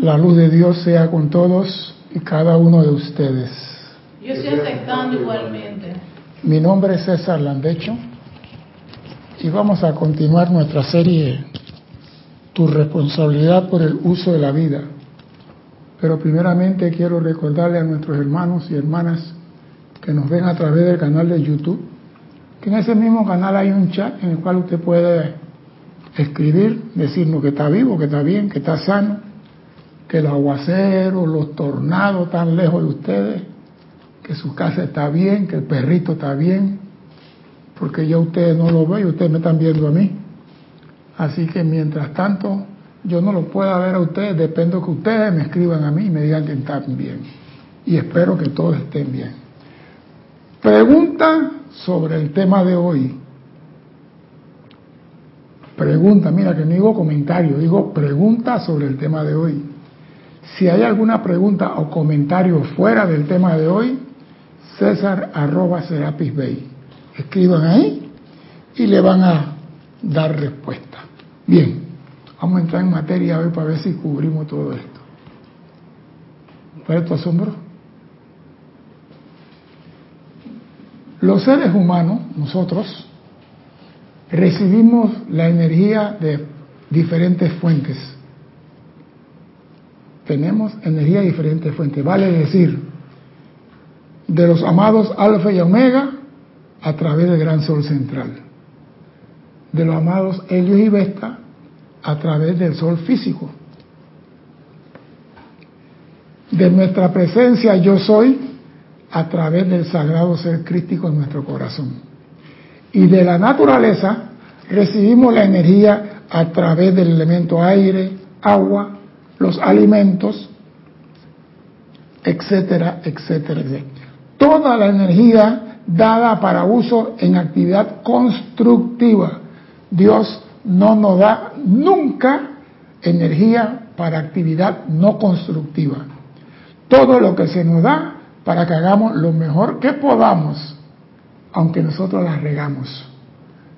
La luz de Dios sea con todos y cada uno de ustedes. Yo estoy aceptando igualmente. Mi nombre es César Landecho y vamos a continuar nuestra serie Tu responsabilidad por el uso de la vida. Pero primeramente quiero recordarle a nuestros hermanos y hermanas que nos ven a través del canal de YouTube, que en ese mismo canal hay un chat en el cual usted puede escribir, decirnos que está vivo, que está bien, que está sano, que los aguaceros, los tornados están lejos de ustedes, que su casa está bien, que el perrito está bien, porque yo ustedes no lo veo y ustedes me están viendo a mí. Así que mientras tanto yo no lo pueda ver a ustedes, dependo que ustedes me escriban a mí y me digan que están bien. Y espero que todos estén bien. Pregunta sobre el tema de hoy. Pregunta, mira que no digo comentario, digo pregunta sobre el tema de hoy. Si hay alguna pregunta o comentario fuera del tema de hoy, César arroba Serapis Bay. Escriban ahí y le van a dar respuesta. Bien, vamos a entrar en materia hoy para ver si cubrimos todo esto. ¿Cuál tu asombro? Los seres humanos, nosotros, recibimos la energía de diferentes fuentes. Tenemos energía de diferentes fuentes, vale decir, de los amados alfa y omega a través del gran sol central, de los amados helios y vesta a través del sol físico, de nuestra presencia yo soy a través del sagrado ser crístico en nuestro corazón. Y de la naturaleza recibimos la energía a través del elemento aire, agua, los alimentos, etcétera, etcétera, etcétera. Toda la energía dada para uso en actividad constructiva. Dios no nos da nunca energía para actividad no constructiva. Todo lo que se nos da para que hagamos lo mejor que podamos, aunque nosotros la regamos.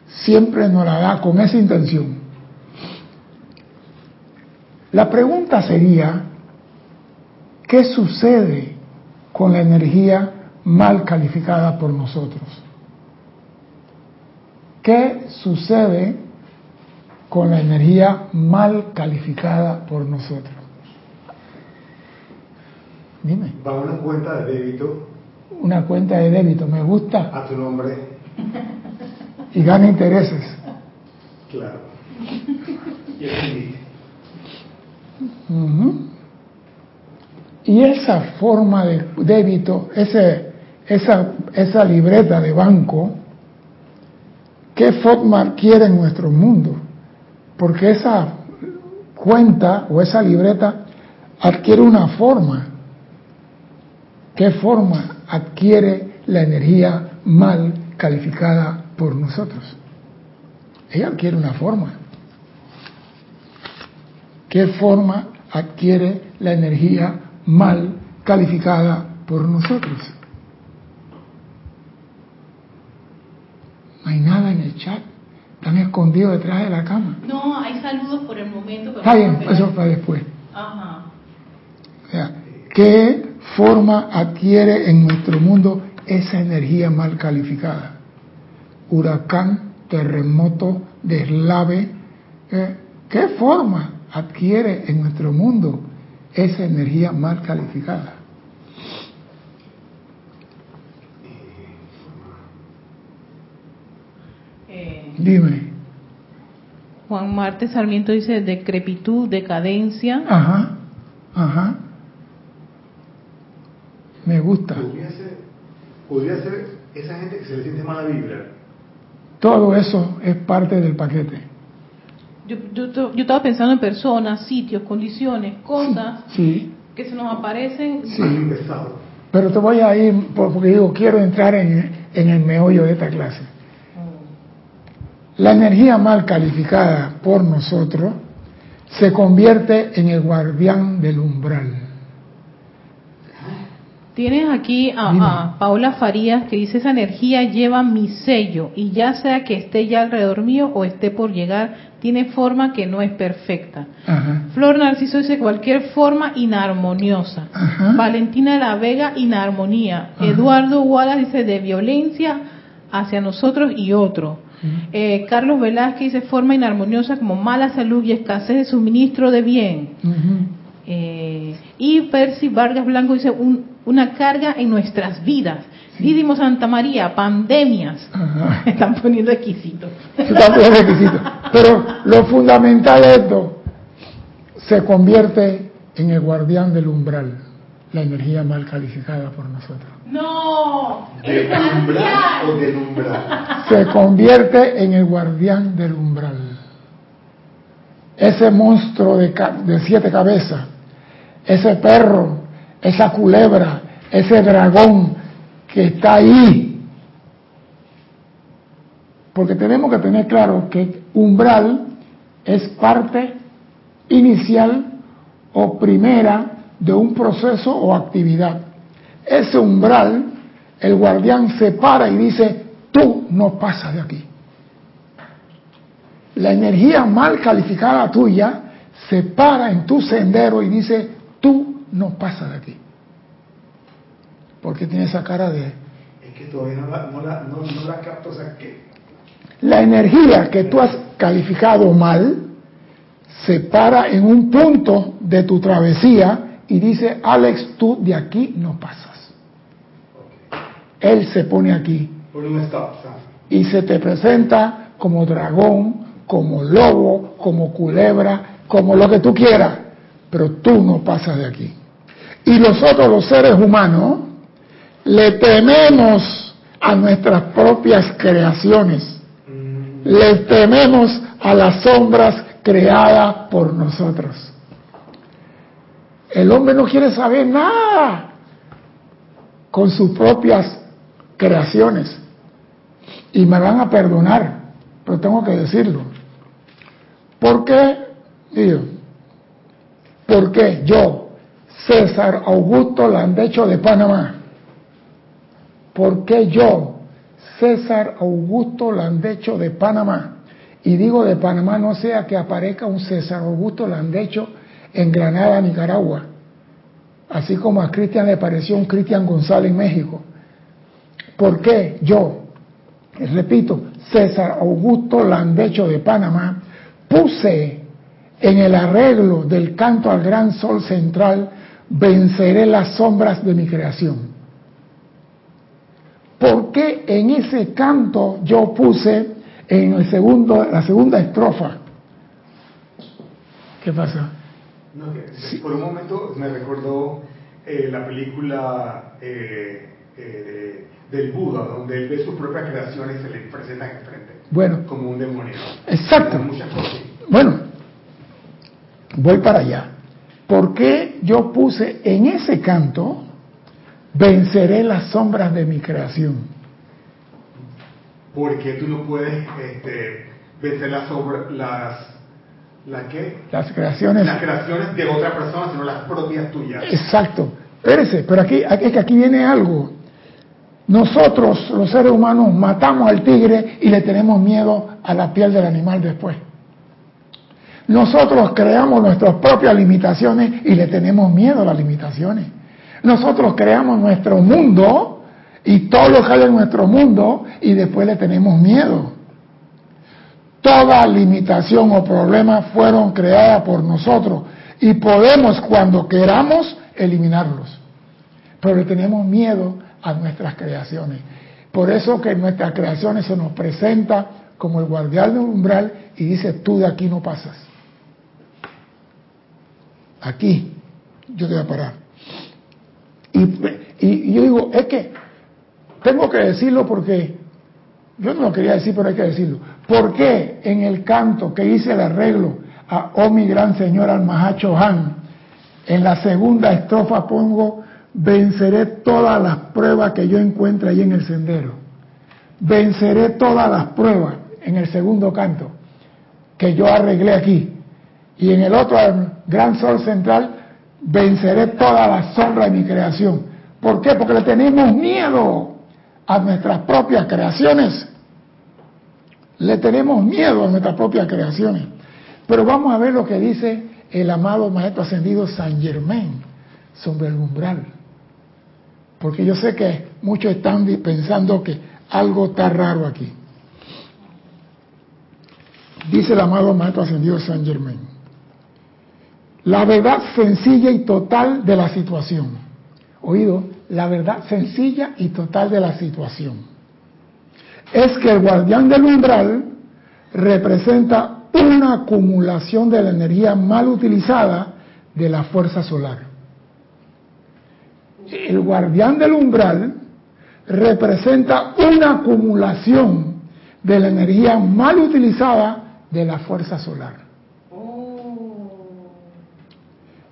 Siempre nos la da con esa intención. La pregunta sería, ¿qué sucede con la energía mal calificada por nosotros? ¿Qué sucede con la energía mal calificada por nosotros? Dime. Va a una cuenta de débito. Una cuenta de débito, me gusta. A tu nombre. Y gana intereses. Claro. Y Y esa forma de débito, ese, esa, esa libreta de banco, ¿qué forma adquiere en nuestro mundo? Porque esa cuenta o esa libreta adquiere una forma. ¿Qué forma adquiere la energía mal calificada por nosotros? Ella adquiere una forma. ¿Qué forma adquiere la energía mal calificada por nosotros? No hay nada en el chat. Están escondidos detrás de la cama. No, hay saludos por el momento. Pero Está bien, eso para después. Ajá. O sea, ¿qué forma adquiere en nuestro mundo esa energía mal calificada? Huracán, terremoto, deslave. ¿eh? ¿Qué forma adquiere en nuestro mundo esa energía mal calificada? Eh, Dime. Juan Marte Sarmiento dice decrepitud, decadencia. Ajá, ajá. Me gusta. Podría ser, podría ser esa gente que se le siente mala vibra. Todo eso es parte del paquete. Yo, yo, yo estaba pensando en personas, sitios, condiciones, cosas Sí, que se nos aparecen. sí. Pero te voy a ir, por- porque digo, quiero entrar en, en el meollo de esta clase. La energía mal calificada por nosotros se convierte en el guardián del umbral. Tienes aquí a, a Paula Farías que dice esa energía lleva mi sello y ya sea que esté ya alrededor mío o esté por llegar, tiene forma que no es perfecta. Ajá. Flor Narciso dice cualquier forma inarmoniosa. Ajá. Valentina de la Vega, inarmonía. Ajá. Eduardo Wallace dice de violencia hacia nosotros y otros. Eh, Carlos Velázquez dice forma inarmoniosa como mala salud y escasez de suministro de bien. Eh, y Percy Vargas Blanco dice un- una carga en nuestras vidas. Dídimo Santa María, pandemias. Ajá. Están poniendo exquisitos. Eso también es requisito. Pero lo fundamental de esto se convierte en el guardián del umbral, la energía mal calificada por nosotros. No, ¿Del umbral o del umbral? Se convierte en el guardián del umbral. Ese monstruo de siete cabezas, ese perro, esa culebra, ese dragón que está ahí. Porque tenemos que tener claro que umbral es parte inicial o primera de un proceso o actividad. Ese umbral, el guardián se para y dice, tú no pasas de aquí. La energía mal calificada tuya se para en tu sendero y dice, tú no pasas de aquí. Porque tiene esa cara de... Es que todavía no la, no la, no, no la capto, o sea, que La energía que tú has calificado mal se para en un punto de tu travesía y dice, Alex, tú de aquí no pasas. Él se pone aquí por stop, y se te presenta como dragón, como lobo, como culebra, como lo que tú quieras, pero tú no pasas de aquí. Y nosotros los seres humanos le tememos a nuestras propias creaciones, le tememos a las sombras creadas por nosotros. El hombre no quiere saber nada con sus propias creaciones. Y me van a perdonar, pero tengo que decirlo. ¿Por qué? Digo, ¿por qué yo, César Augusto Landecho de Panamá? ¿Por qué yo, César Augusto Landecho de Panamá? Y digo de Panamá no sea que aparezca un César Augusto Landecho en Granada, Nicaragua. Así como a Cristian le pareció un Cristian González en México. ¿Por qué yo, repito, César Augusto Landecho de Panamá, puse en el arreglo del canto al gran sol central, venceré las sombras de mi creación? ¿Por qué en ese canto yo puse en el segundo, la segunda estrofa? ¿Qué pasa? no, que por un momento me recordó eh, la película eh, eh, de- del Buda, donde él ve sus propias creaciones y se le presentan enfrente, Bueno, como un demonio. Exacto. Como muchas cosas. Bueno, voy para allá. ¿Por qué yo puse en ese canto, venceré las sombras de mi creación? Porque tú no puedes este, vencer las obras, las, ¿la qué? Las creaciones. Las creaciones de otra persona, sino las propias tuyas. Exacto. Espérese, pero aquí, aquí, es que aquí viene algo. Nosotros, los seres humanos, matamos al tigre y le tenemos miedo a la piel del animal después. Nosotros creamos nuestras propias limitaciones y le tenemos miedo a las limitaciones. Nosotros creamos nuestro mundo y todo lo que hay en nuestro mundo y después le tenemos miedo. Toda limitación o problema fueron creadas por nosotros y podemos cuando queramos eliminarlos. Pero le tenemos miedo a nuestras creaciones. Por eso que nuestras creaciones se nos presenta como el guardián del umbral y dice, tú de aquí no pasas. Aquí, yo te voy a parar. Y, y- yo digo, es que tengo que decirlo porque yo no lo quería decir, pero hay que decirlo. ¿Por qué en el canto que hice el arreglo a Oh mi gran señor Almahacho Han, en la segunda estrofa pongo, venceré todas las pruebas que yo encuentre ahí en el sendero? Venceré todas las pruebas en el segundo canto que yo arreglé aquí. Y en el otro, gran sol central, venceré todas las sombras de mi creación. ¿Por qué? Porque le tenemos miedo a nuestras propias creaciones. Le tenemos miedo a nuestras propias creaciones. Pero vamos a ver lo que dice el amado Maestro Ascendido San Germain sobre el umbral. Porque yo sé que muchos están pensando que algo está raro aquí. Dice el amado Maestro Ascendido San Germain. La verdad sencilla y total de la situación. Oído, la verdad sencilla y total de la situación. Es que el guardián del umbral representa una acumulación de la energía mal utilizada de la fuerza solar. El guardián del umbral representa una acumulación de la energía mal utilizada de la fuerza solar,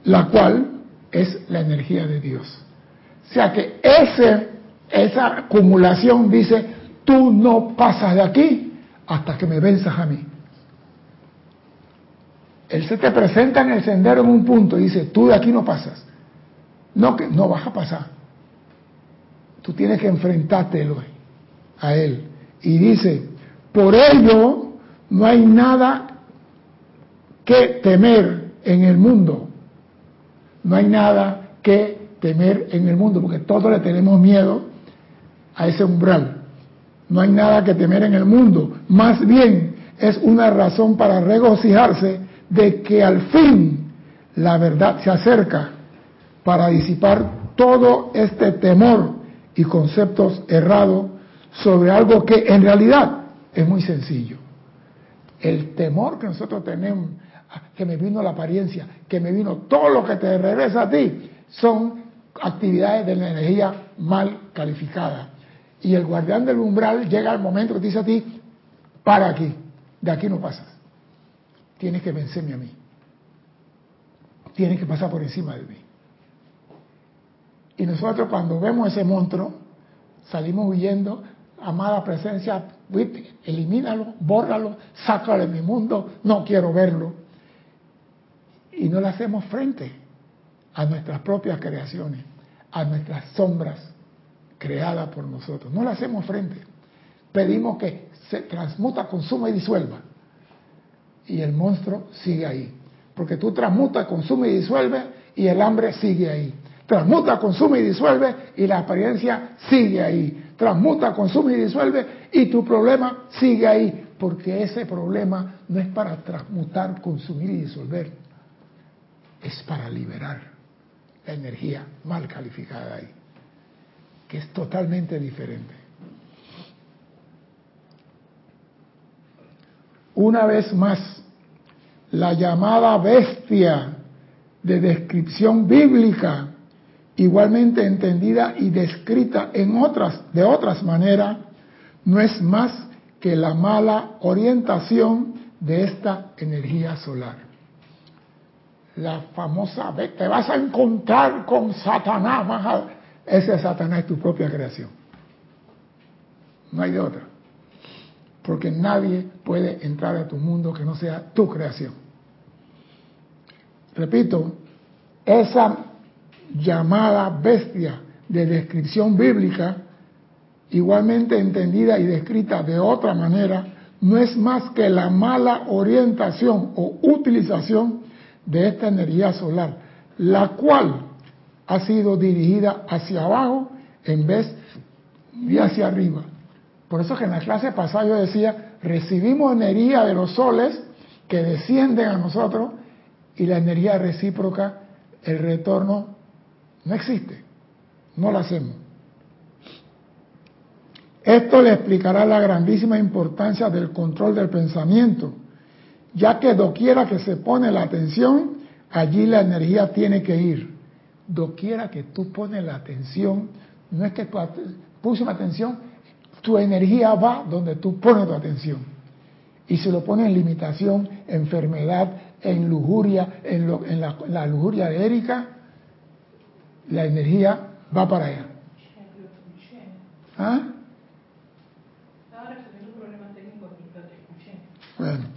la cual es la energía de Dios. O sea que ese, esa acumulación dice, tú no pasas de aquí hasta que me venzas a mí. Él se te presenta en el sendero en un punto y dice, tú de aquí no pasas. No, que no vas a pasar. Tú tienes que enfrentarte a Él. Y dice, por ello no hay nada que temer en el mundo. No hay nada que temer en el mundo, porque todos le tenemos miedo a ese umbral. No hay nada que temer en el mundo. Más bien es una razón para regocijarse de que al fin la verdad se acerca para disipar todo este temor y conceptos errados sobre algo que en realidad es muy sencillo. El temor que nosotros tenemos, que me vino la apariencia, que me vino todo lo que te regresa a ti, son actividades de la energía mal calificada. Y el guardián del umbral llega al momento que dice a ti, para aquí, de aquí no pasas tienes que vencerme a mí. Tienes que pasar por encima de mí. Y nosotros cuando vemos ese monstruo, salimos huyendo, amada presencia, elimínalo, bórralo, sácalo de mi mundo, no quiero verlo. Y no le hacemos frente a nuestras propias creaciones, a nuestras sombras creadas por nosotros. No le hacemos frente. Pedimos que se transmuta, consuma y disuelva y el monstruo sigue ahí. Porque tú transmutas, consume y disuelve y el hambre sigue ahí. Transmuta, consume y disuelve y la apariencia sigue ahí. Transmuta, consume y disuelve y tu problema sigue ahí. Porque ese problema no es para transmutar, consumir y disolver. Es para liberar la energía mal calificada ahí. Que es totalmente diferente. Una vez más, la llamada bestia de descripción bíblica, igualmente entendida y descrita en otras, de otras maneras, no es más que la mala orientación de esta energía solar. La famosa, te vas a encontrar con Satanás, ese Satanás es tu propia creación. No hay de otra. Porque nadie puede entrar a tu mundo que no sea tu creación. Repito, esa llamada bestia de descripción bíblica, igualmente entendida y descrita de otra manera, no es más que la mala orientación o utilización de esta energía solar, la cual ha sido dirigida hacia abajo en vez de hacia arriba. Por eso que en la clase pasada yo decía, recibimos energía de los soles que descienden a nosotros y la energía recíproca, el retorno no existe, no lo hacemos. Esto le explicará la grandísima importancia del control del pensamiento, ya que doquiera que se pone la atención, allí la energía tiene que ir. Doquiera que tú pones la atención, no es que puse atención, tu energía va donde tú pones tu atención. Y si lo pones en limitación, enfermedad, en lujuria, en, la, lujuria de Erika, la energía va para allá. ¿Ah? Bueno.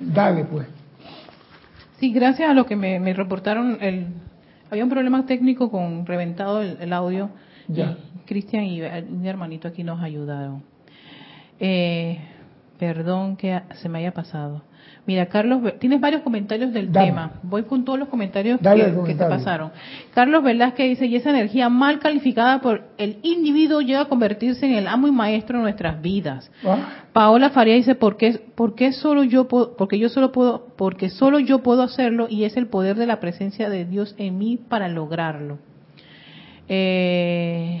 Dale pues. Sí, gracias a lo que me, reportaron el, Había un problema técnico con reventado el, audio. Ya. Cristian y mi hermanito aquí nos ayudaron. Eh, perdón que se me haya pasado. Mira, Carlos, tienes varios comentarios del tema. Voy con todos los comentarios que, te pasaron. Carlos Velázquez dice, y esa energía mal calificada por el individuo llega a convertirse en el amo y maestro de nuestras vidas. ¿Ah? Paola Faría dice, ¿por qué, por qué solo yo puedo, porque yo solo puedo, porque solo yo puedo hacerlo y es el poder de la presencia de Dios en mí para lograrlo. Eh,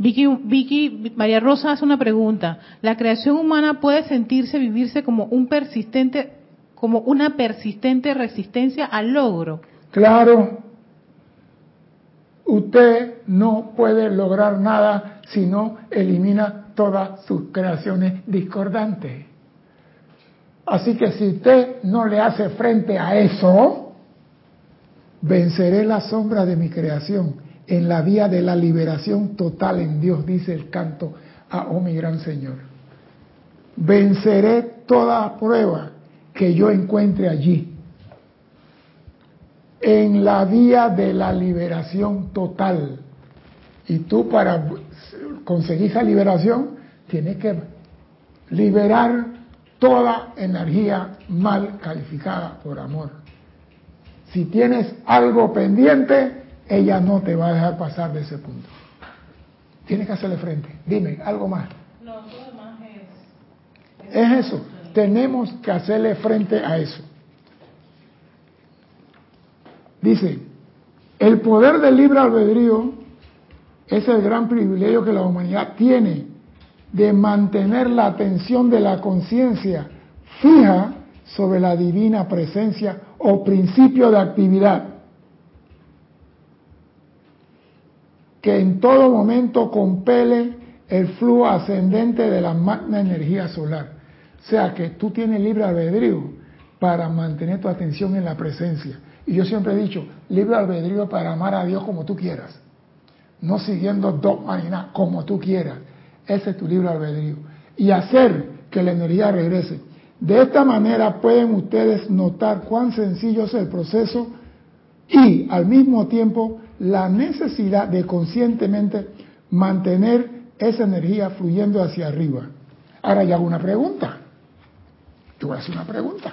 Vicky, Vicky, María Rosa hace una pregunta. ¿La creación humana puede sentirse, vivirse como un persistente, como una persistente resistencia al logro? Claro. Usted no puede lograr nada si no elimina todas sus creaciones discordantes. Así que si usted no le hace frente a eso, venceré la sombra de mi creación en la vía de la liberación total en Dios, dice el canto a Oh mi gran Señor. Venceré toda prueba que yo encuentre allí. En la vía de la liberación total. Y tú para conseguir esa liberación tienes que liberar toda energía mal calificada por amor. Si tienes algo pendiente, ella no te va a dejar pasar de ese punto. Tienes que hacerle frente. Dime, algo más. No, todo más es, es eso. Tenemos que hacerle frente a eso. Dice, el poder del libre albedrío es el gran privilegio que la humanidad tiene de mantener la atención de la conciencia fija sobre la divina presencia o principio de actividad que en todo momento compele el flujo ascendente de la magna energía solar. O sea que tú tienes libre albedrío para mantener tu atención en la presencia. Y yo siempre he dicho, libre albedrío para amar a Dios como tú quieras. No siguiendo dogmas ni nada, como tú quieras. Ese es tu libre albedrío. Y hacer que la energía regrese. De esta manera pueden ustedes notar cuán sencillo es el proceso y al mismo tiempo la necesidad de conscientemente mantener esa energía fluyendo hacia arriba. Ahora ya hago una pregunta. Yo voy a hacer una pregunta.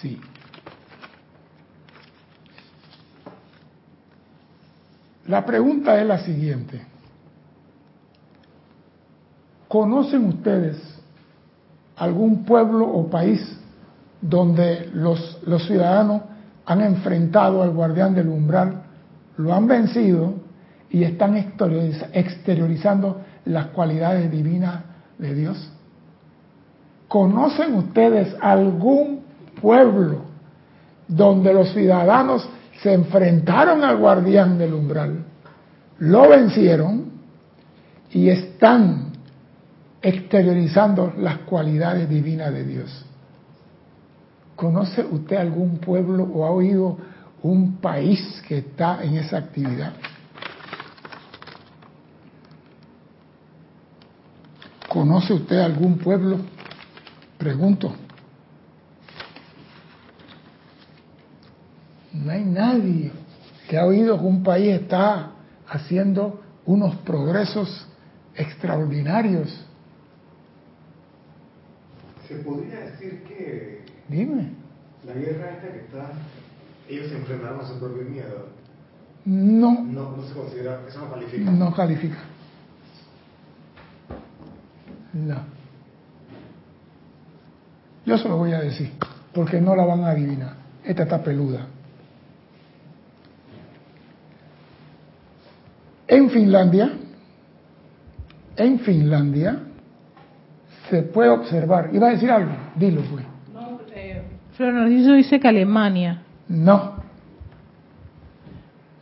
Sí. La pregunta es la siguiente. ¿Conocen ustedes algún pueblo o país donde los, los ciudadanos han enfrentado al guardián del umbral, lo han vencido y están exteriorizando las cualidades divinas de Dios. ¿Conocen ustedes algún pueblo donde los ciudadanos se enfrentaron al guardián del umbral, lo vencieron y están exteriorizando las cualidades divinas de Dios? ¿Conoce usted algún pueblo o ha oído un país que está en esa actividad? ¿Conoce usted algún pueblo? Pregunto. No hay nadie que ha oído que un país está haciendo unos progresos extraordinarios. Se podría decir que Dime. La guerra esta que está, ellos se enfrentaron a su propio miedo. No. No, no se considera, eso no califica. No califica. No. Yo se lo voy a decir, porque no la van a adivinar. Esta está peluda. En Finlandia, en Finlandia, se puede observar, iba a decir algo, dilo pues. Flor dice que Alemania. No.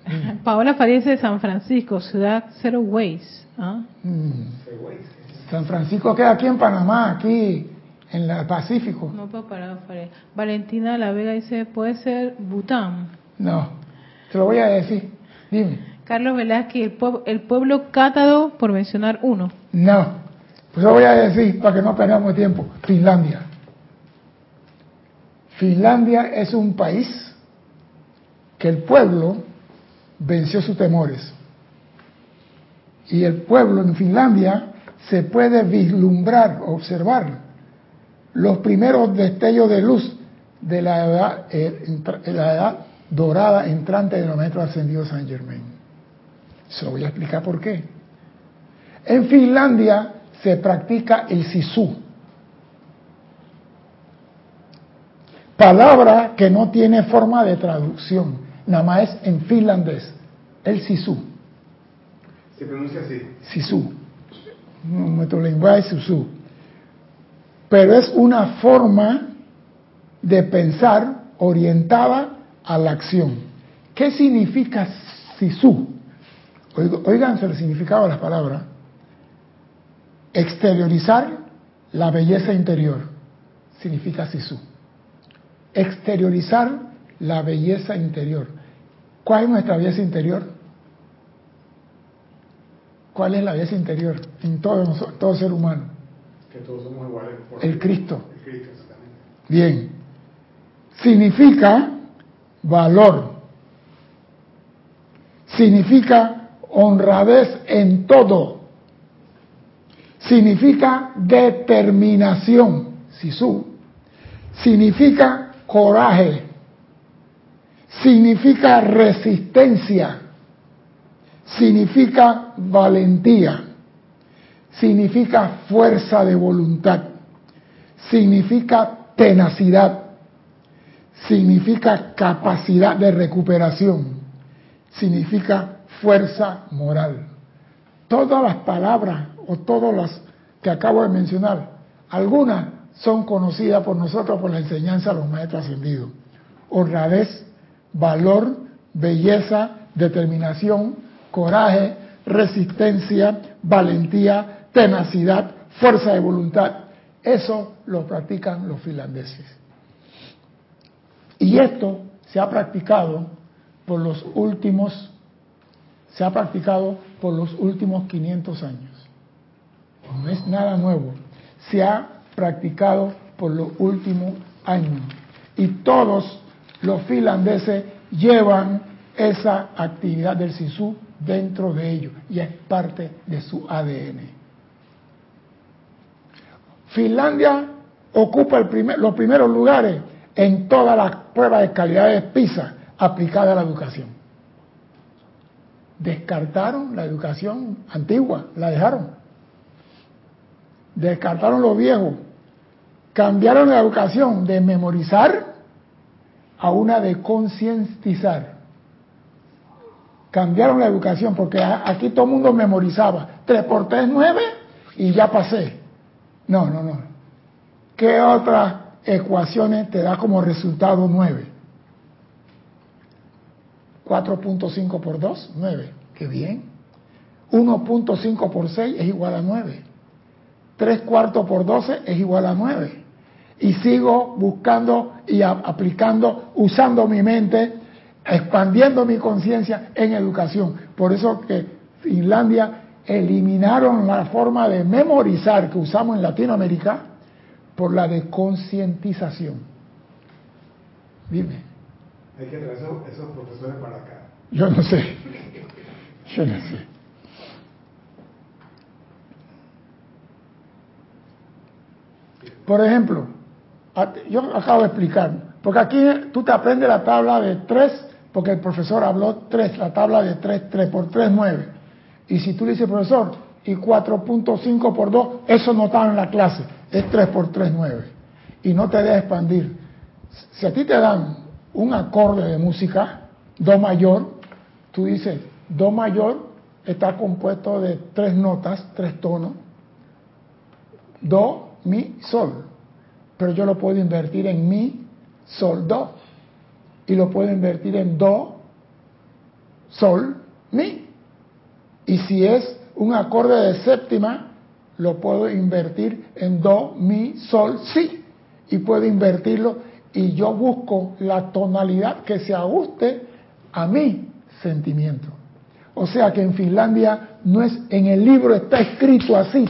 Paola Farías de San Francisco, ciudad Zero Ways. ¿ah? Mm. San Francisco queda aquí en Panamá, aquí en el Pacífico. No puedo parar, Valentina La Vega dice, ¿puede ser Bután? No, te lo voy a decir. Dime. Carlos Velázquez, el, pueblo, el pueblo cátado, por mencionar uno. No, Pues voy a decir, para que no perdamos tiempo, Finlandia. Finlandia es un país que el pueblo venció sus temores. Y el pueblo en Finlandia se puede vislumbrar, observar los primeros destellos de luz de la edad, eh, la edad dorada entrante de los metros ascendidos San Germain. Se lo voy a explicar por qué. En Finlandia se practica el sisu, palabra que no tiene forma de traducción, nada más es en finlandés, el sisu. Se pronuncia así. Sisu. Nuestro lenguaje es sisu. Pero es una forma de pensar orientada a la acción. ¿Qué significa sisu? Oiganse el significado de las palabras. Exteriorizar la belleza interior significa sisu. Exteriorizar la belleza interior. ¿Cuál es nuestra belleza interior? ¿Cuál es la belleza interior en todo, todo ser humano? Que todos somos iguales. el Cristo. El Cristo Bien. Significa valor. Significa honradez en todo. Significa determinación. Sisu. Significa coraje. Significa resistencia. Significa valentía. Significa fuerza de voluntad. Significa tenacidad. Significa capacidad de recuperación. Significa fuerza moral. Todas las palabras o todas las que acabo de mencionar, algunas son conocidas por nosotros por la enseñanza de los maestros ascendidos. Honradez, valor, belleza, determinación, coraje, resistencia, valentía, tenacidad, fuerza de voluntad. Eso lo practican los finlandeses. Y esto se ha practicado por los últimos se ha practicado por los últimos 500 años. No es nada nuevo. Se ha practicado por los últimos años. Y todos los finlandeses llevan esa actividad del SISU dentro de ellos y es parte de su ADN. Finlandia ocupa los primeros lugares en todas las pruebas de calidad de PISA aplicadas a la educación. Descartaron la educación antigua, la dejaron. Descartaron lo viejo cambiaron la educación de memorizar a una de concientizar. Cambiaron la educación porque aquí todo el mundo memorizaba. 3 por 3, 9 y ya pasé. No, no, no. ¿Qué otras ecuaciones te da como resultado 9? 4.5 por 2, 9. Qué bien. 1.5 por 6 es igual a 9. 3 cuartos por 12 es igual a 9 y sigo buscando y aplicando, usando mi mente, expandiendo mi conciencia en educación. Por eso que Finlandia eliminaron la forma de memorizar que usamos en Latinoamérica por la de concientización. Dime. Hay que traer esos profesores para acá. Yo no sé. Yo no sé. Por ejemplo, yo acabo de explicar, porque aquí tú te aprendes la tabla de 3, porque el profesor habló 3, la tabla de 3, 3 por 3, 9. Y si tú le dices, profesor, y 4.5 por 2, eso no estaba en la clase, es 3 por 3, 9. Y no te deja expandir. Si a ti te dan un acorde de música, Do mayor, tú dices, Do mayor está compuesto de tres notas, tres tonos, Do, Mi, Sol pero yo lo puedo invertir en mi, sol, do. Y lo puedo invertir en do, sol, mi. Y si es un acorde de séptima, lo puedo invertir en do, mi, sol, si. Y puedo invertirlo y yo busco la tonalidad que se ajuste a mi sentimiento. O sea que en Finlandia no es en el libro está escrito así,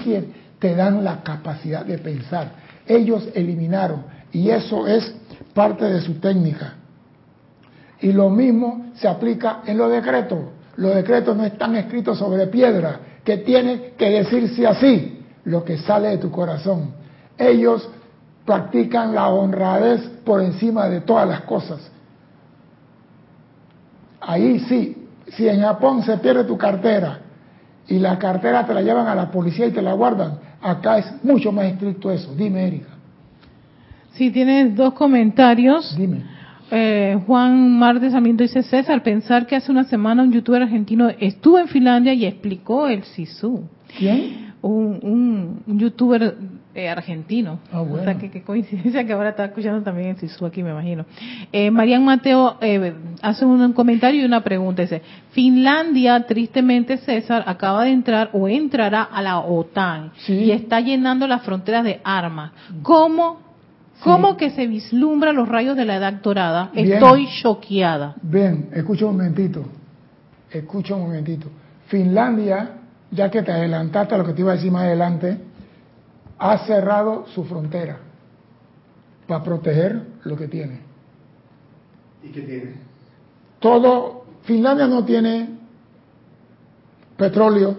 te dan la capacidad de pensar. Ellos eliminaron y eso es parte de su técnica. Y lo mismo se aplica en los decretos. Los decretos no están escritos sobre piedra, que tiene que decirse así, lo que sale de tu corazón. Ellos practican la honradez por encima de todas las cosas. Ahí sí, si en Japón se pierde tu cartera y la cartera te la llevan a la policía y te la guardan, acá es mucho más estricto eso. Dime, Erika. Sí, tienes dos comentarios. Dime. Eh, Juan Martes también dice César, pensar que hace una semana un youtuber argentino estuvo en Finlandia y explicó el SISU. ¿Quién? Un, un, youtuber eh, argentino. Ah, bueno. O sea, que, coincidencia que ahora está escuchando también el SISU aquí, me imagino. Eh, Marian Mateo eh, hace un, comentario y una pregunta. Dice, Finlandia, tristemente César, acaba de entrar o entrará a la OTAN y está llenando las fronteras de armas. ¿Cómo ¿Cómo que se vislumbra los rayos de la edad dorada? Estoy choqueada. Bien, escucha un momentito. Escucha un momentito. Finlandia, ya que te adelantaste a lo que te iba a decir más adelante, ha cerrado su frontera para proteger lo que tiene. ¿Y qué tiene? Todo, Finlandia no tiene petróleo,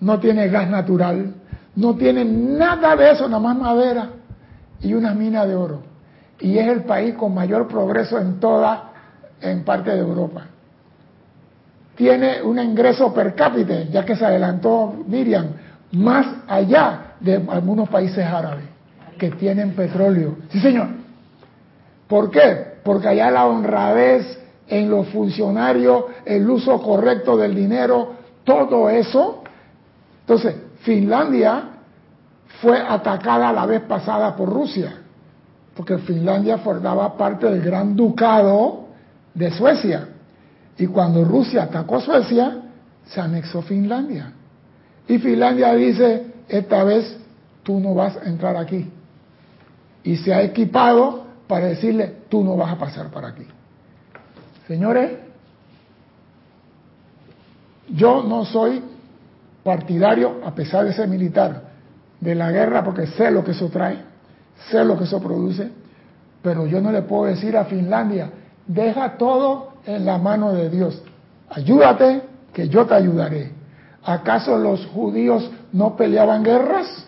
no tiene gas natural, no tiene nada de eso, nada más madera y una mina de oro. Y es el país con mayor progreso en toda, en parte de Europa. Tiene un ingreso per cápita, ya que se adelantó Miriam, más allá de algunos países árabes que tienen petróleo. Sí, señor. ¿Por qué? Porque allá la honradez en los funcionarios, el uso correcto del dinero, todo eso. Entonces, Finlandia fue atacada la vez pasada por Rusia, porque Finlandia formaba parte del gran ducado de Suecia. Y cuando Rusia atacó a Suecia, se anexó Finlandia. Y Finlandia dice, esta vez tú no vas a entrar aquí. Y se ha equipado para decirle, tú no vas a pasar para aquí. Señores, yo no soy partidario, a pesar de ser militar, de la guerra porque sé lo que eso trae, sé lo que eso produce, pero yo no le puedo decir a Finlandia, deja todo en la mano de Dios, ayúdate que yo te ayudaré. ¿Acaso los judíos no peleaban guerras?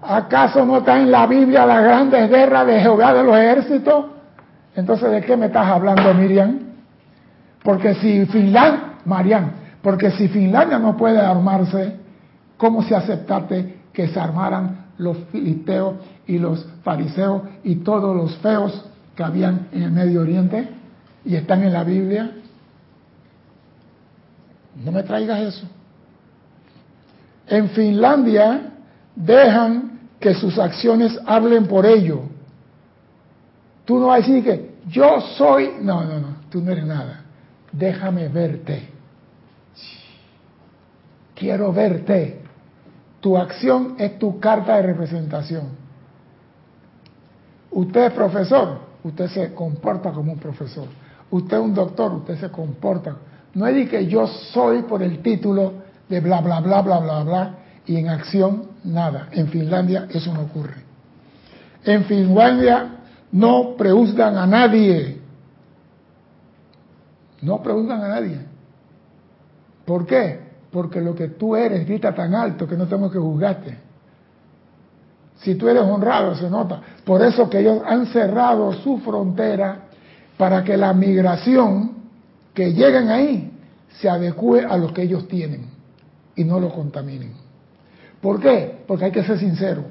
¿Acaso no está en la Biblia la grandes guerras de Jehová de los ejércitos? Entonces, ¿de qué me estás hablando, Miriam? Porque si Finlandia, Marian, porque si Finlandia no puede armarse, ¿Cómo se aceptaste que se armaran los filisteos y los fariseos y todos los feos que habían en el Medio Oriente y están en la Biblia? No me traigas eso. En Finlandia dejan que sus acciones hablen por ello. Tú no vas a decir que yo soy, no, no, no, tú no eres nada. Déjame verte. Quiero verte. Tu acción es tu carta de representación. Usted es profesor, usted se comporta como un profesor. Usted es un doctor, usted se comporta. No es de que yo soy por el título de bla, bla, bla, bla, bla, bla, y en acción nada. En Finlandia eso no ocurre. En Finlandia no prejuzgan a nadie. No prejuzgan a nadie. ¿Por qué? porque lo que tú eres grita tan alto que no tengo que juzgarte. Si tú eres honrado, se nota. Por eso que ellos han cerrado su frontera para que la migración que lleguen ahí se adecue a lo que ellos tienen y no lo contaminen. ¿Por qué? Porque hay que ser sincero.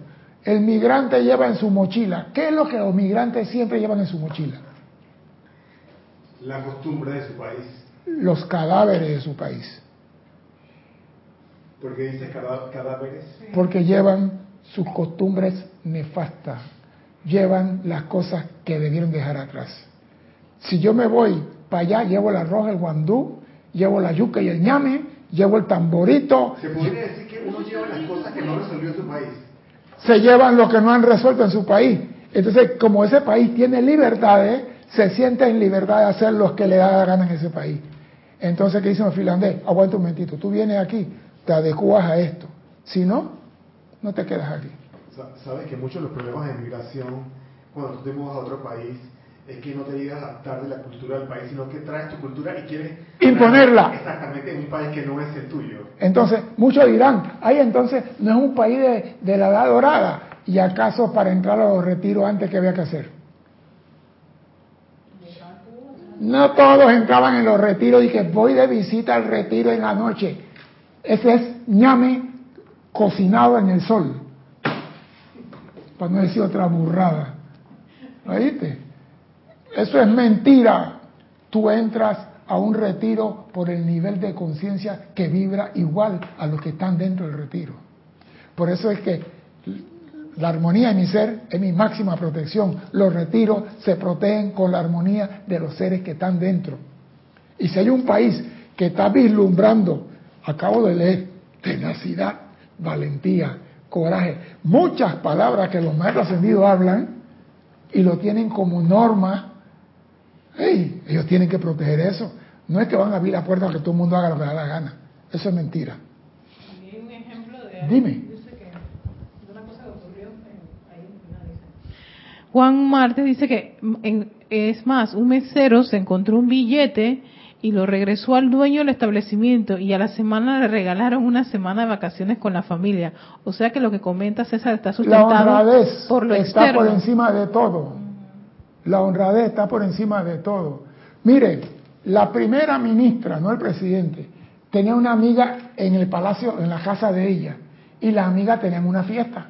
El migrante lleva en su mochila. ¿Qué es lo que los migrantes siempre llevan en su mochila? La costumbre de su país. Los cadáveres de su país. ¿Por qué dice cadáveres? Porque llevan sus costumbres nefastas, llevan las cosas que debieron dejar atrás. Si yo me voy para allá, llevo el arroz, el guandú, llevo la yuca y el ñame, llevo el tamborito. ¿Se podría decir que uno lleva las cosas que no resolvió en su país? Se llevan lo que no han resuelto en su país. Entonces, como ese país tiene libertades, se siente en libertad de hacer lo que le da la gana en ese país. Entonces, ¿qué dice un finlandés? Aguanta un momentito, tú vienes aquí, te adecuas a esto. Si no, no te quedas aquí. Sabes que muchos de los problemas de migración, cuando tú te mudas a otro país, es que no te llegas a adaptar de la cultura del país, sino que traes tu cultura y quieres imponerla. Exactamente, en un país que no es el tuyo. Entonces, muchos dirán, ahí entonces no es un país de, de la edad dorada. ¿Y acaso para entrar a los retiros antes qué había que hacer? No todos entraban en los retiros y que voy de visita al retiro en la noche. Ese es ñame cocinado en el sol. Para no decir otra burrada. ¿Oíste? Eso es mentira. Tú entras a un retiro por el nivel de conciencia que vibra igual a los que están dentro del retiro. Por eso es que la armonía de mi ser es mi máxima protección. Los retiros se protegen con la armonía de los seres que están dentro. Y si hay un país que está vislumbrando, acabo de leer, tenacidad, valentía, coraje, muchas palabras que los maestros ascendidos hablan y lo tienen como norma, ellos tienen que proteger eso. No es que van a abrir la puerta para que todo el mundo haga lo que le da la gana. Eso es mentira. Dime. Juan Martes dice que es más, un mesero se encontró un billete y lo regresó al dueño del establecimiento y a la semana le regalaron una semana de vacaciones con la familia. O sea que lo que comenta César está sustentado la honradez por lo está por encima de todo. La honradez está por encima de todo. Mire, la primera ministra, no el presidente, tenía una amiga en el palacio, en la casa de ella, y la amiga tenían una fiesta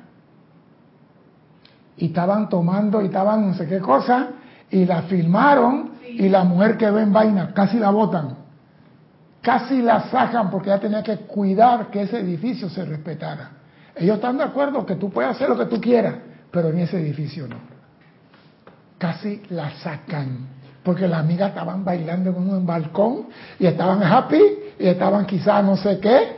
y estaban tomando y estaban no sé qué cosa y la filmaron y la mujer quedó en vaina, casi la botan, casi la sacan porque ella tenía que cuidar que ese edificio se respetara. Ellos están de acuerdo que tú puedes hacer lo que tú quieras, pero en ese edificio no. Casi la sacan porque las amigas estaban bailando en un balcón y estaban happy y estaban quizás no sé qué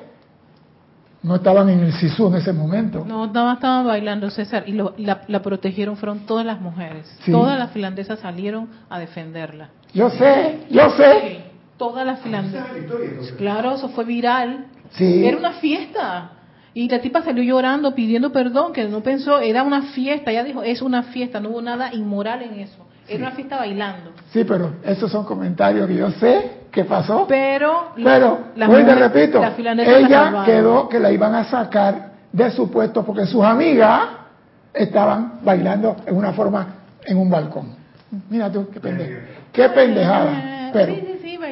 no estaban en el SISU en ese momento. No, estaban bailando, César, y la, protegieron, fueron todas las mujeres. Todas las finlandesas salieron a defenderla. Yo sé, yo sé. todas las finlandesas. Claro, eso fue viral. Sí. Era una fiesta. Y la tipa salió llorando, pidiendo perdón, que no pensó, era una fiesta. Ella dijo, es una fiesta, no hubo nada inmoral en eso. Era una fiesta bailando. Sí, pero esos son comentarios que yo sé que pasó. Pero, pero la, te repito, ella quedó que la iban a sacar de su puesto porque sus amigas estaban bailando en una forma en un balcón. Mira tú, qué pendeja. Qué pendejada. Pero,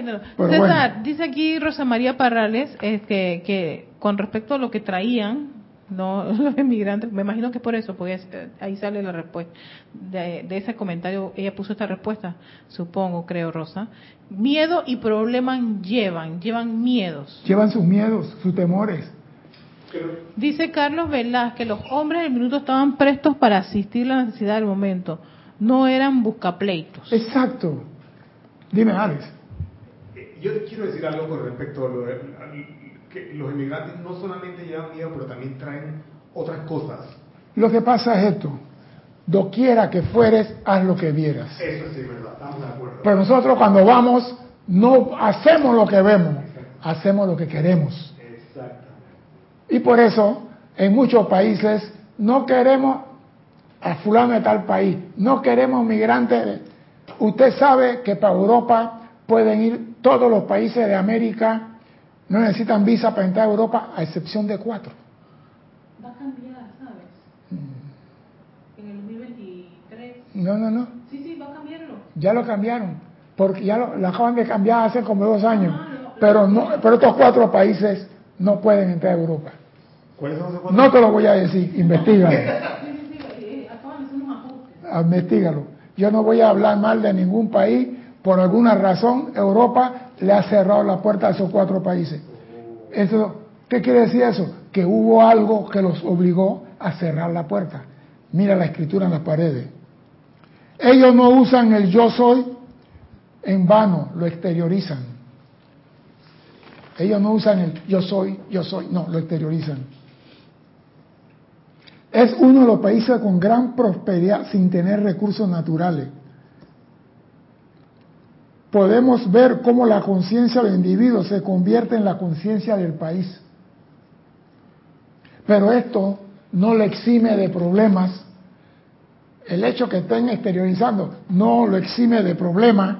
César, dice aquí Rosa María Parrales este, que con respecto a lo que traían, no los inmigrantes, me imagino que por eso, pues ahí sale la respuesta. De, ese comentario, ella puso esta respuesta, supongo, creo, Rosa. Miedo y problemas llevan, llevan miedos. Llevan sus miedos, sus temores. Dice Carlos Velázquez, los hombres del minuto estaban prestos para asistir a la necesidad del momento, no eran buscapleitos. Exacto. Dime, Alex. Yo quiero decir algo con respecto a lo que los inmigrantes no solamente llevan miedo, pero también traen otras cosas. Lo que pasa es esto, doquiera que fueres, haz lo que vieras. Eso sí, verdad, estamos de acuerdo. Pero nosotros cuando vamos, no hacemos lo que vemos, hacemos lo que queremos. Exactamente. Y por eso, en muchos países, no queremos a fulano de tal país, no queremos migrantes. Usted sabe que para Europa pueden ir todos los países de América no necesitan visa para entrar a Europa, a excepción de cuatro. Va a cambiar, ¿sabes? Mm. En el 2023. No, no, no. Sí, sí, va a cambiarlo. Ya lo cambiaron, porque ya lo, acaban de cambiar hace como dos años. Ah, pero, no, pero estos cuatro países no pueden entrar a Europa. ¿Cuáles son esos No te lo voy a decir, investigalo. sí, sí, sí, eh, investígalo. Yo no voy a hablar mal de ningún país, por alguna razón Europa le ha cerrado la puerta a esos cuatro países. ¿Qué quiere decir eso? Que hubo algo que los obligó a cerrar la puerta. Mira la escritura en las paredes. Ellos no usan el yo soy en vano, lo exteriorizan. Ellos no usan el yo soy, yo soy, no, lo exteriorizan. Es uno de los países con gran prosperidad sin tener recursos naturales podemos ver cómo la conciencia del individuo se convierte en la conciencia del país. Pero esto no le exime de problemas. El hecho que estén exteriorizando no lo exime de problemas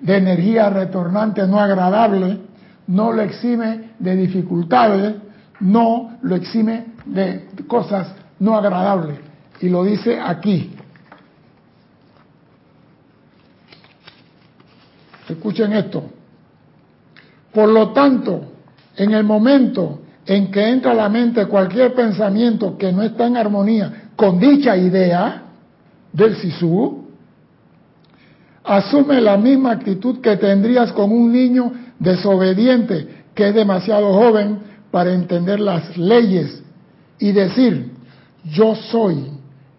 de energía retornante no agradable, no lo exime de dificultades, no lo exime de cosas no agradables. Y lo dice aquí. Escuchen esto. Por lo tanto, en el momento en que entra a la mente cualquier pensamiento que no está en armonía con dicha idea del Sisu, asume la misma actitud que tendrías con un niño desobediente que es demasiado joven para entender las leyes y decir, yo soy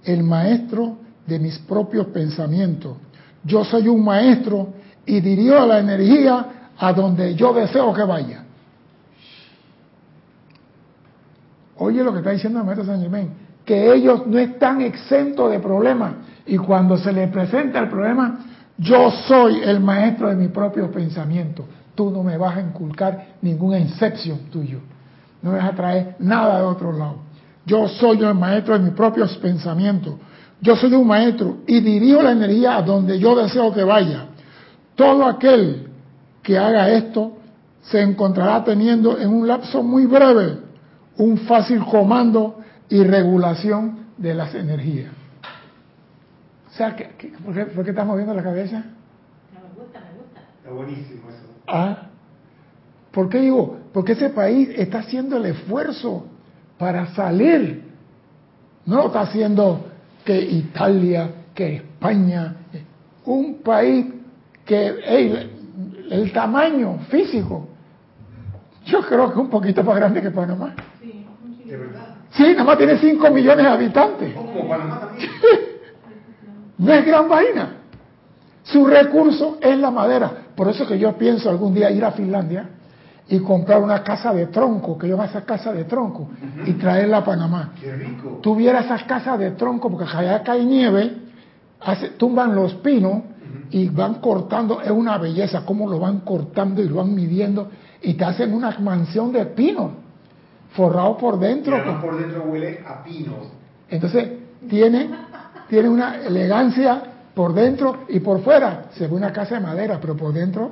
el maestro de mis propios pensamientos, yo soy un maestro y dirijo la energía a donde yo deseo que vaya. Oye lo que está diciendo el maestro San Germain, que ellos no están exentos de problemas y cuando se les presenta el problema, yo soy el maestro de mi propio pensamiento. Tú no me vas a inculcar ninguna incepción tuyo. No me vas a traer nada de otro lado. Yo soy el maestro de mis propios pensamientos. Yo soy un maestro y dirijo la energía a donde yo deseo que vaya. Todo aquel que haga esto se encontrará teniendo en un lapso muy breve un fácil comando y regulación de las energías. O sea, por, qué, estamos viendo la cabeza? Me gusta, me gusta. Está buenísimo eso. Ah, ¿por qué digo? Porque ese país está haciendo el esfuerzo para salir. No lo está haciendo que Italia, que España, un país que el tamaño físico, yo creo que es un poquito más grande que Panamá. Sí, ¿De verdad? Sí, nada más tiene 5 millones de habitantes. Como Panamá también. No es gran vaina. Su recurso es la madera. Por eso que yo pienso algún día ir a Finlandia y comprar una casa de tronco, que yo voy a hacer casa de tronco, y traerla a Panamá. Qué rico. Tuviera esas casas de tronco, porque allá cae nieve, hace, tumban los pinos y van cortando, es una belleza cómo lo van cortando y lo van midiendo, y te hacen una mansión de pino, forrado por dentro. Y por dentro huele a pino. Entonces, tiene tiene una elegancia por dentro y por fuera. Se ve una casa de madera, pero por dentro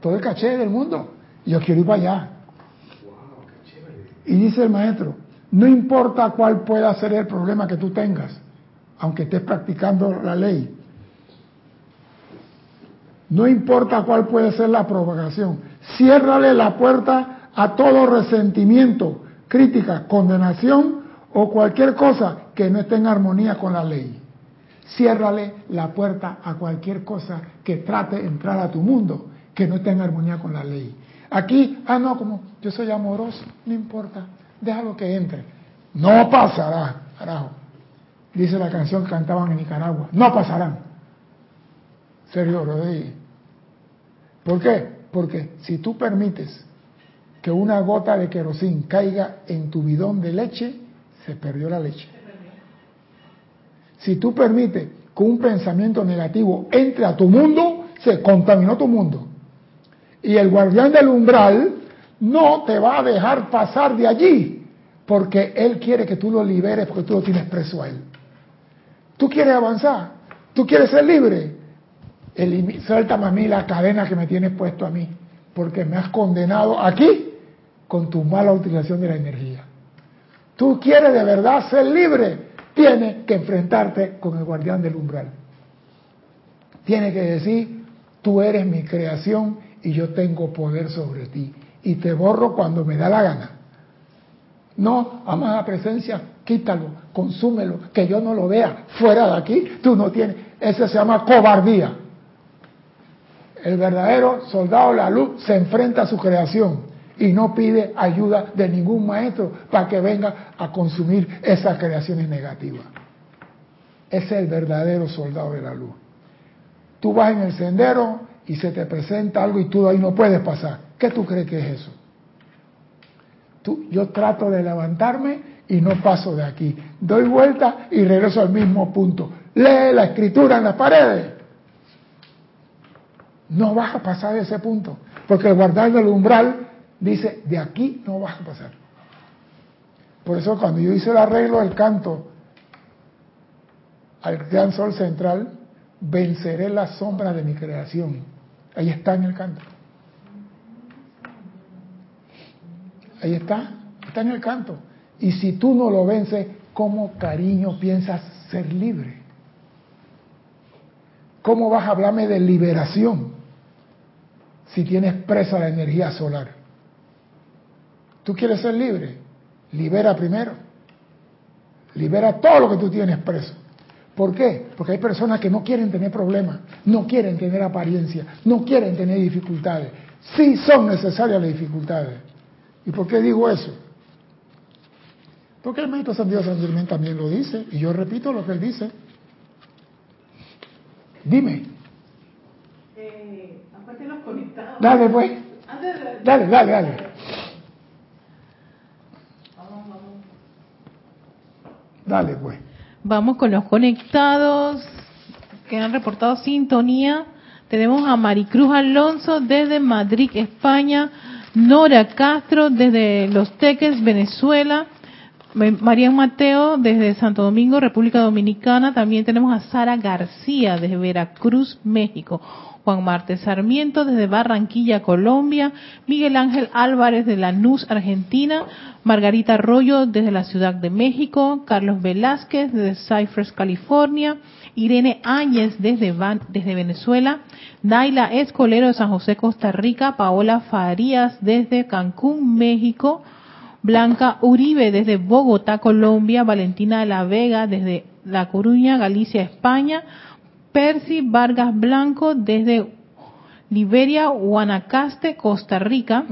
todo el caché del mundo. Yo quiero ir para allá. Y dice el maestro, no importa cuál pueda ser el problema que tú tengas, aunque estés practicando la ley. No importa cuál puede ser la provocación. Ciérrale la puerta a todo resentimiento, crítica, condenación o cualquier cosa que no esté en armonía con la ley ciérrale la puerta a cualquier cosa que trate de entrar a tu mundo que no esté en armonía con la ley. Aquí, ah, no, como yo soy amoroso, no importa, déjalo que entre. No pasará, carajo. Dice la canción que cantaban en Nicaragua, no pasarán. Serio, Rodríguez. ¿Por qué? Porque si tú permites que una gota de querosín caiga en tu bidón de leche, se perdió la leche. Si tú permites que un pensamiento negativo entre a tu mundo, se contaminó tu mundo. Y el guardián del umbral no te va a dejar pasar de allí, porque él quiere que tú lo liberes, porque tú lo tienes preso a él. Tú quieres avanzar, tú quieres ser libre. Suéltame a mí la cadena que me tienes puesto a mí, porque me has condenado aquí con tu mala utilización de la energía. Tú quieres de verdad ser libre, tiene que enfrentarte con el guardián del umbral. Tiene que decir, tú eres mi creación y yo tengo poder sobre ti. Y te borro cuando me da la gana. No, la presencia, quítalo, consúmelo, que yo no lo vea. Fuera de aquí, tú no tienes. Eso se llama cobardía. El verdadero soldado de la luz se enfrenta a su creación y no pide ayuda de ningún maestro para que venga a consumir esas creaciones negativas. Ese es el verdadero soldado de la luz. Tú vas en el sendero y se te presenta algo y tú ahí no puedes pasar. ¿Qué tú crees que es eso? Tú, yo trato de levantarme y no paso de aquí. Doy vuelta y regreso al mismo punto. Lee la escritura en las paredes. No vas a pasar de ese punto, porque el guardar del umbral dice, de aquí no vas a pasar. Por eso cuando yo hice el arreglo del canto al gran sol central, venceré las sombras de mi creación. Ahí está en el canto. Ahí está, está en el canto. Y si tú no lo vences, ¿cómo cariño piensas ser libre? ¿Cómo vas a hablarme de liberación si tienes presa la energía solar? ¿Tú quieres ser libre? Libera primero. Libera todo lo que tú tienes preso. ¿Por qué? Porque hay personas que no quieren tener problemas, no quieren tener apariencia, no quieren tener dificultades. Sí son necesarias las dificultades. ¿Y por qué digo eso? Porque el maestro San Dios San también lo dice, y yo repito lo que él dice. Dime. Eh, conectados. Dale, pues. Dale, dale, dale. Vamos, vamos. Dale, pues. Vamos con los conectados que han reportado sintonía. Tenemos a Maricruz Alonso desde Madrid, España. Nora Castro desde Los Teques, Venezuela. María Mateo desde Santo Domingo, República Dominicana. También tenemos a Sara García desde Veracruz, México. Juan Marte Sarmiento desde Barranquilla, Colombia. Miguel Ángel Álvarez de Lanús, Argentina. Margarita Arroyo desde la Ciudad de México. Carlos Velázquez desde Cypress, California. Irene Áñez desde, desde Venezuela. Naila Escolero de San José, Costa Rica. Paola Farías desde Cancún, México. Blanca Uribe desde Bogotá, Colombia, Valentina de la Vega desde La Coruña, Galicia, España, Percy Vargas Blanco desde Liberia, Guanacaste, Costa Rica,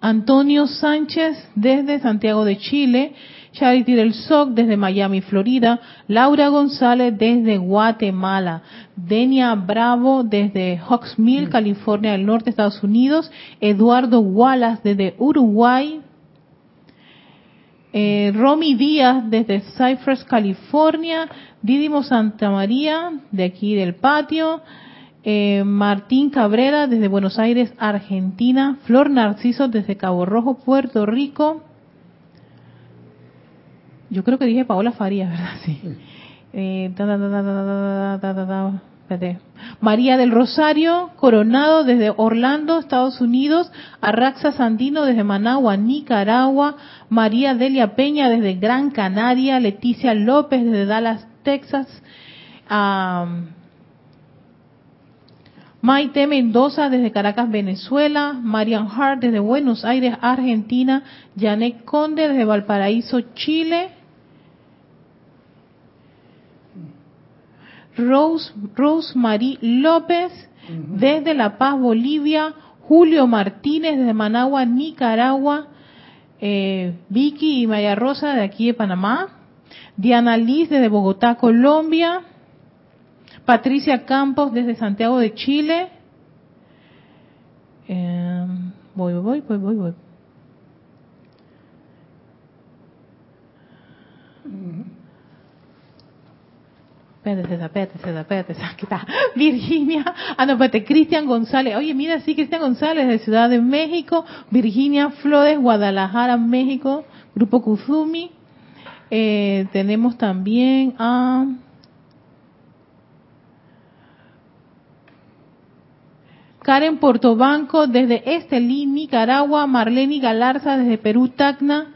Antonio Sánchez desde Santiago de Chile, Charity del SOC desde Miami, Florida, Laura González desde Guatemala, Denia Bravo desde Hawksmill, California del Norte, Estados Unidos, Eduardo Wallace desde Uruguay, eh, Romy Díaz desde Cypress, California, Didimo Santa María de aquí del patio, eh, Martín Cabrera desde Buenos Aires, Argentina, Flor Narciso desde Cabo Rojo, Puerto Rico. Yo creo que dije Paola Farías, ¿verdad? Sí. Eh, María del Rosario Coronado desde Orlando, Estados Unidos. Arraxa Sandino desde Managua, Nicaragua. María Delia Peña desde Gran Canaria. Leticia López desde Dallas, Texas. Maite Mendoza desde Caracas, Venezuela. Marian Hart desde Buenos Aires, Argentina. Janet Conde desde Valparaíso, Chile. Rose, Rose Marie López desde La Paz, Bolivia, Julio Martínez desde Managua, Nicaragua, eh, Vicky y María Rosa de aquí de Panamá, Diana Liz desde Bogotá, Colombia, Patricia Campos desde Santiago de Chile, eh, voy, voy, voy, voy, voy. Espérate, espérate, espérate, aquí está. Virginia, ah, no, espérate, Cristian González. Oye, mira, sí, Cristian González de Ciudad de México. Virginia Flores, Guadalajara, México. Grupo Kuzumi. Eh, tenemos también a... Karen Portobanco desde Estelí, Nicaragua. Marlene Galarza desde Perú, Tacna.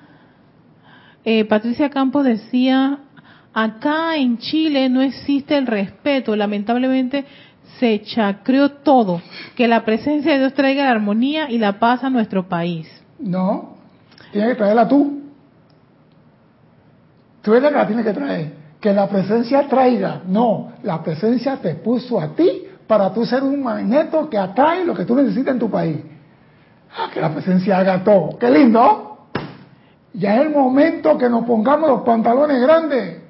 Eh, Patricia Campos decía Acá en Chile no existe el respeto, lamentablemente se chacreó todo. Que la presencia de Dios traiga la armonía y la paz a nuestro país. No, tienes que traerla tú. Tú eres la que la tienes que traer. Que la presencia traiga. No, la presencia te puso a ti para tú ser un magneto que atrae lo que tú necesitas en tu país. Ah, que la presencia haga todo. ¡Qué lindo! Ya es el momento que nos pongamos los pantalones grandes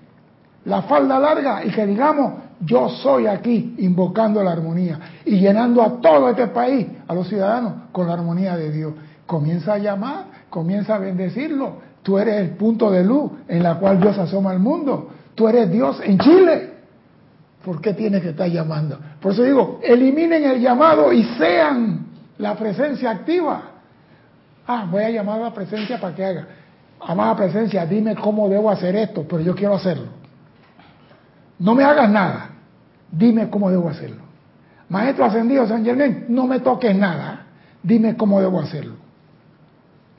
la falda larga y que digamos, yo soy aquí invocando la armonía y llenando a todo este país, a los ciudadanos, con la armonía de Dios. Comienza a llamar, comienza a bendecirlo. Tú eres el punto de luz en la cual Dios asoma al mundo. Tú eres Dios en Chile. ¿Por qué tienes que estar llamando? Por eso digo, eliminen el llamado y sean la presencia activa. Ah, voy a llamar a la presencia para que haga. amada presencia, dime cómo debo hacer esto, pero yo quiero hacerlo. No me hagas nada, dime cómo debo hacerlo. Maestro ascendido San Germán, no me toques nada, dime cómo debo hacerlo.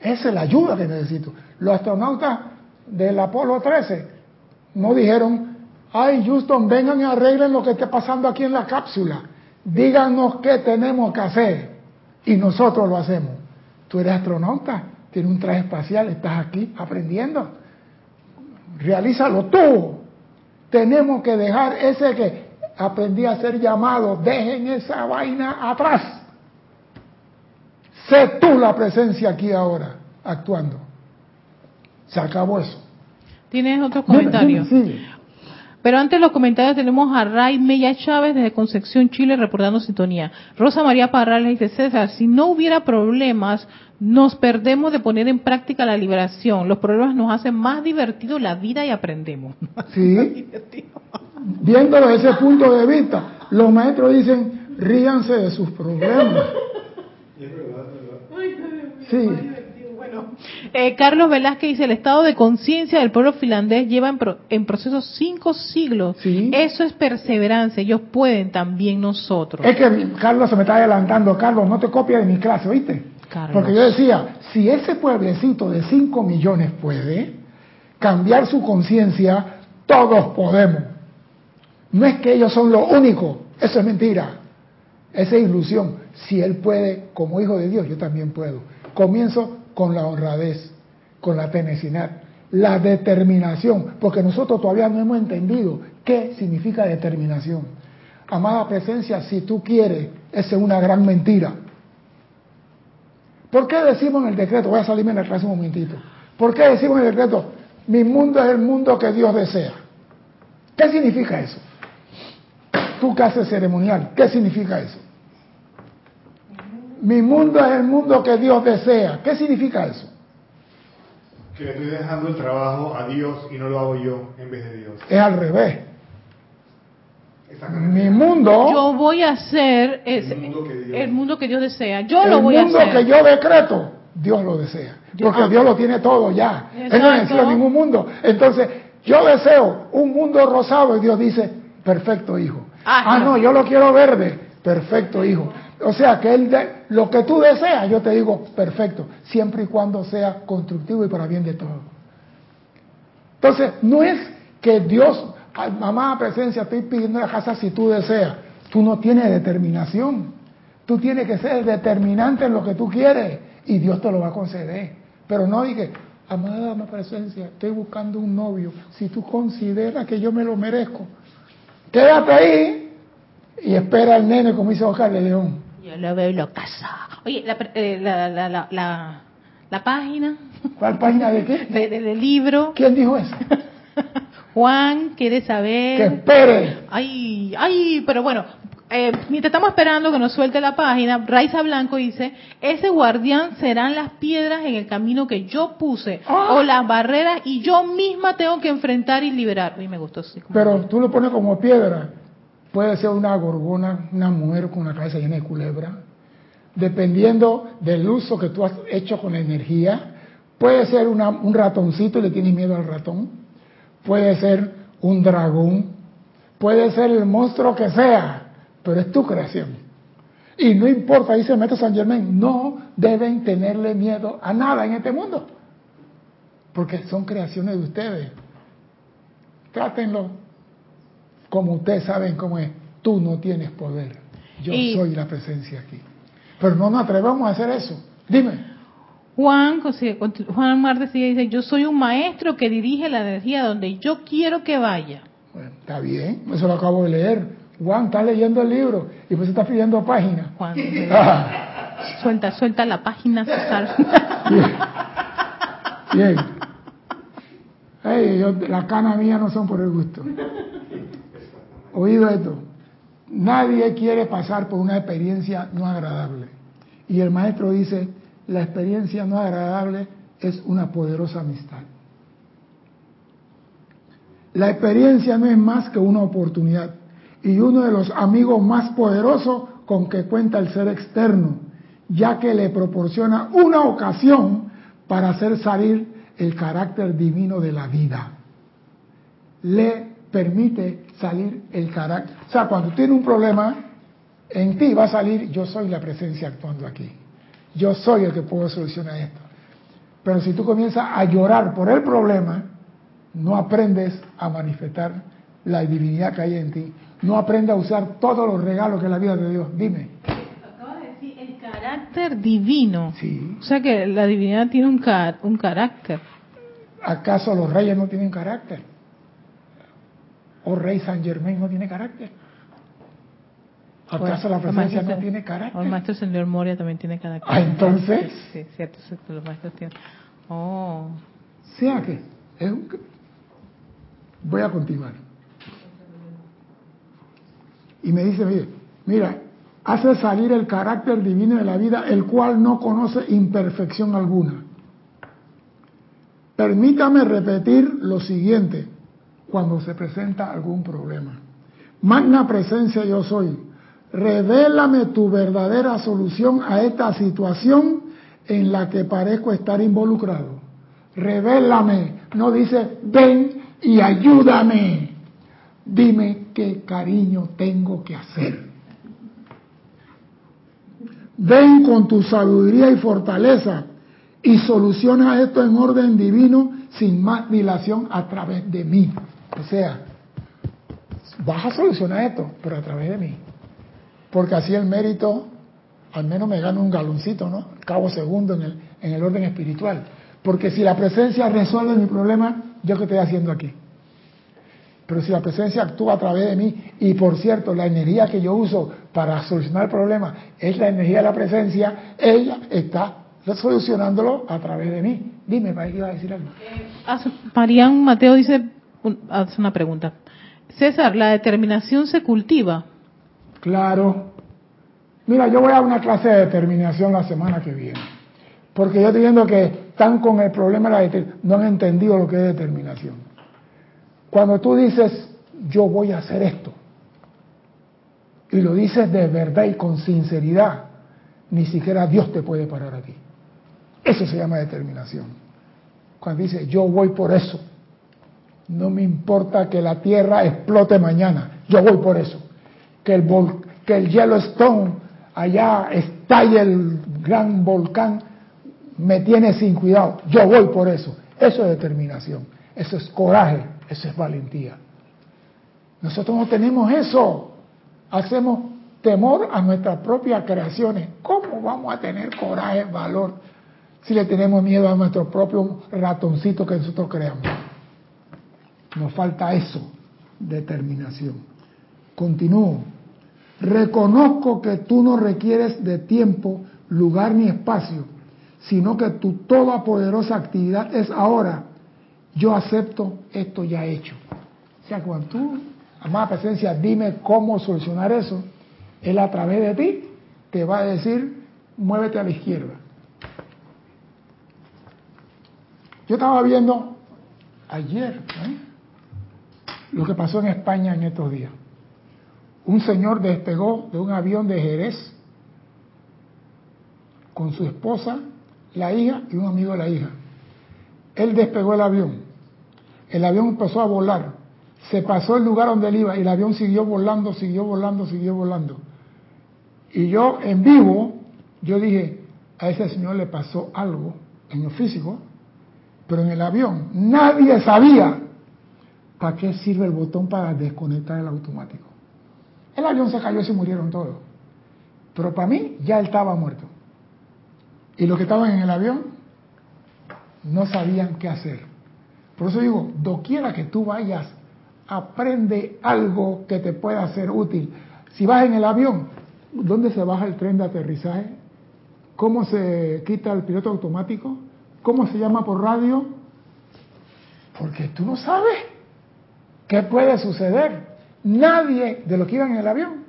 Esa es la ayuda que necesito. Los astronautas del Apolo 13 no dijeron, ay Houston, vengan y arreglen lo que esté pasando aquí en la cápsula. Díganos qué tenemos que hacer. Y nosotros lo hacemos. Tú eres astronauta, tienes un traje espacial, estás aquí aprendiendo. Realízalo tú. Tenemos que dejar ese que aprendí a ser llamado, dejen esa vaina atrás. Sé tú la presencia aquí ahora, actuando. Se acabó eso. ¿Tienes otro comentario? Sí. Pero antes de los comentarios tenemos a Ray Mella Chávez desde Concepción, Chile, reportando sintonía. Rosa María Parrales dice, César, si no hubiera problemas, nos perdemos de poner en práctica la liberación. Los problemas nos hacen más divertido la vida y aprendemos. Sí. Viéndolo desde ese punto de vista, los maestros dicen, ríanse de sus problemas. Sí. Eh, Carlos Velázquez dice, el estado de conciencia del pueblo finlandés lleva en, proceso cinco siglos. Eso es perseverancia, ellos pueden también nosotros. Es que Carlos se me está adelantando, Carlos, no te copias de mi clase, ¿oíste? Porque yo decía, si ese pueblecito de 5 millones puede cambiar su conciencia, todos podemos. No es que ellos son lo único, eso es mentira, esa es ilusión. Si él puede, como hijo de Dios, yo también puedo. Comienzo con la honradez, con la tenacidad, la determinación, porque nosotros todavía no hemos entendido qué significa determinación. Amada presencia, si tú quieres, esa es una gran mentira. ¿Por qué decimos en el decreto, voy a salirme en la clase un momentito, ¿por qué decimos en el decreto, mi mundo es el mundo que Dios desea? ¿Qué significa eso? Tú que haces ceremonial, ¿qué significa eso? Mi mundo es el mundo que Dios desea. ¿Qué significa eso? Que le estoy dejando el trabajo a Dios y no lo hago yo en vez de Dios. Es al revés. Mi mundo. Yo voy a hacer el, mundo que Dios, desea. Yo lo voy a hacer. El mundo que yo decreto, Dios lo desea. porque Dios lo tiene todo ya. Él no necesita ningún mundo. Entonces, yo deseo un mundo rosado y Dios dice, perfecto hijo. ah, no, yo lo quiero verde. Perfecto hijo. O sea, que él lo que tú deseas, yo te digo, perfecto, siempre y cuando sea constructivo y para bien de todo. Entonces, no es que Dios, mamá presencia, estoy pidiendo la casa si tú deseas. Tú no tienes determinación. Tú tienes que ser determinante en lo que tú quieres y Dios te lo va a conceder. Pero no dije, amada mamá presencia, estoy buscando un novio. Si tú consideras que yo me lo merezco, quédate ahí y espera al nene como dice Oscar de León. Yo lo veo y lo casa. Oye, la, eh, la, la, la, la, página. ¿Cuál página de qué? del libro. ¿Quién dijo eso? Juan quiere saber. Que espere. Ay, ay, pero bueno, eh, mientras estamos esperando que nos suelte la página, Raiza Blanco dice, ese guardián serán las piedras en el camino que yo puse, ah. o las barreras, y yo misma tengo que enfrentar y liberar. Uy, me gustó. Sí, pero tú lo pones como piedra. Puede ser una gorgona, una mujer con una cabeza llena de culebra, dependiendo del uso que tú has hecho con la energía. Puede ser un ratoncito y le tienes miedo al ratón. Puede ser un dragón. Puede ser el monstruo que sea, pero es tu creación. Y no importa, dice el San Germain, no deben tenerle miedo a nada en este mundo. Porque son creaciones de ustedes. Trátenlo como ustedes saben cómo es, tú no tienes poder. Yo soy la presencia aquí. Pero no nos atrevamos a hacer eso. Dime. Juan, Juan Martes dice, yo soy un maestro que dirige la energía donde yo quiero que vaya. Bueno, está bien, eso lo acabo de leer. Juan, está leyendo el libro y pues está pidiendo páginas. Juan, suelta, suelta la página. Bien. bien. las canas mías no son por el gusto. Oído esto, nadie quiere pasar por una experiencia no agradable. Y el maestro dice, la experiencia no agradable es una poderosa amistad. La experiencia no es más que una oportunidad y uno de los amigos más poderosos con que cuenta el ser externo, ya que le proporciona una ocasión para hacer salir el carácter divino de la vida. Le permite salir el carácter. O sea, cuando tiene un problema, en ti va a salir, yo soy la presencia actuando aquí. Yo soy el que puedo solucionar esto. Pero si tú comienzas a llorar por el problema, no aprendes a manifestar la divinidad que hay en ti. No aprendes a usar todos los regalos que la vida de Dios. Dime. Acaba de decir el carácter divino. Sí. O sea que la divinidad tiene un, un carácter. ¿Acaso los reyes no tienen carácter? ¿O rey San Germain no tiene carácter? ¿Acaso la presencia no tiene carácter? el maestro señor Moria también tiene carácter. Ah, entonces. Sí, cierto, cierto, los maestros tienen. Oh. Sea que. Voy a continuar. Y me dice, mire, mira, hace salir el carácter divino de la vida, el cual no conoce imperfección alguna. Permítame repetir lo siguiente cuando se presenta algún problema. Magna presencia yo soy. Revélame tu verdadera solución a esta situación en la que parezco estar involucrado. Revélame. No dice, ven y ayúdame. Dime qué cariño tengo que hacer. Ven con tu sabiduría y fortaleza y soluciona esto en orden divino sin más dilación a través de mí. O sea, vas a solucionar esto, pero a través de mí. Porque así el mérito, al menos me gana un galoncito, ¿no? Cabo segundo en el, en el orden espiritual. Porque si la presencia resuelve mi problema, ¿yo qué estoy haciendo aquí? Pero si la presencia actúa a través de mí, y por cierto, la energía que yo uso para solucionar el problema es la energía de la presencia, ella está solucionándolo a través de mí. Dime, ¿para iba a decir algo? Eh, Marian Mateo dice, hace una pregunta. César, ¿la determinación se cultiva? Claro. Mira, yo voy a una clase de determinación la semana que viene. Porque yo estoy viendo que están con el problema de la determinación. No han entendido lo que es determinación. Cuando tú dices, yo voy a hacer esto, y lo dices de verdad y con sinceridad, ni siquiera Dios te puede parar a ti. Eso se llama determinación. Cuando dice, yo voy por eso, no me importa que la tierra explote mañana, yo voy por eso. Que el, que el Yellowstone allá estalle el gran volcán, me tiene sin cuidado, yo voy por eso. Eso es determinación, eso es coraje, eso es valentía. Nosotros no tenemos eso, hacemos temor a nuestras propias creaciones. ¿Cómo vamos a tener coraje, valor, si le tenemos miedo a nuestro propio ratoncito que nosotros creamos? Nos falta eso, determinación. Continúo. Reconozco que tú no requieres de tiempo, lugar ni espacio, sino que tu toda poderosa actividad es ahora. Yo acepto esto ya hecho. O sea, cuando tú, amada presencia, dime cómo solucionar eso, él a través de ti te va a decir, muévete a la izquierda. Yo estaba viendo ayer, ¿eh? lo que pasó en España en estos días. Un señor despegó de un avión de Jerez con su esposa, la hija y un amigo de la hija. Él despegó el avión. El avión empezó a volar. Se pasó el lugar donde él iba y el avión siguió volando, siguió volando, siguió volando. Y yo en vivo, yo dije, a ese señor le pasó algo en lo físico, pero en el avión nadie sabía ¿para qué sirve el botón para desconectar el automático? El avión se cayó y se murieron todos. Pero para mí ya él estaba muerto. Y los que estaban en el avión no sabían qué hacer. Por eso digo, doquiera que tú vayas, aprende algo que te pueda ser útil. Si vas en el avión, ¿dónde se baja el tren de aterrizaje? ¿Cómo se quita el piloto automático? ¿Cómo se llama por radio? Porque tú no sabes. ¿Qué puede suceder? Nadie de los que iban en el avión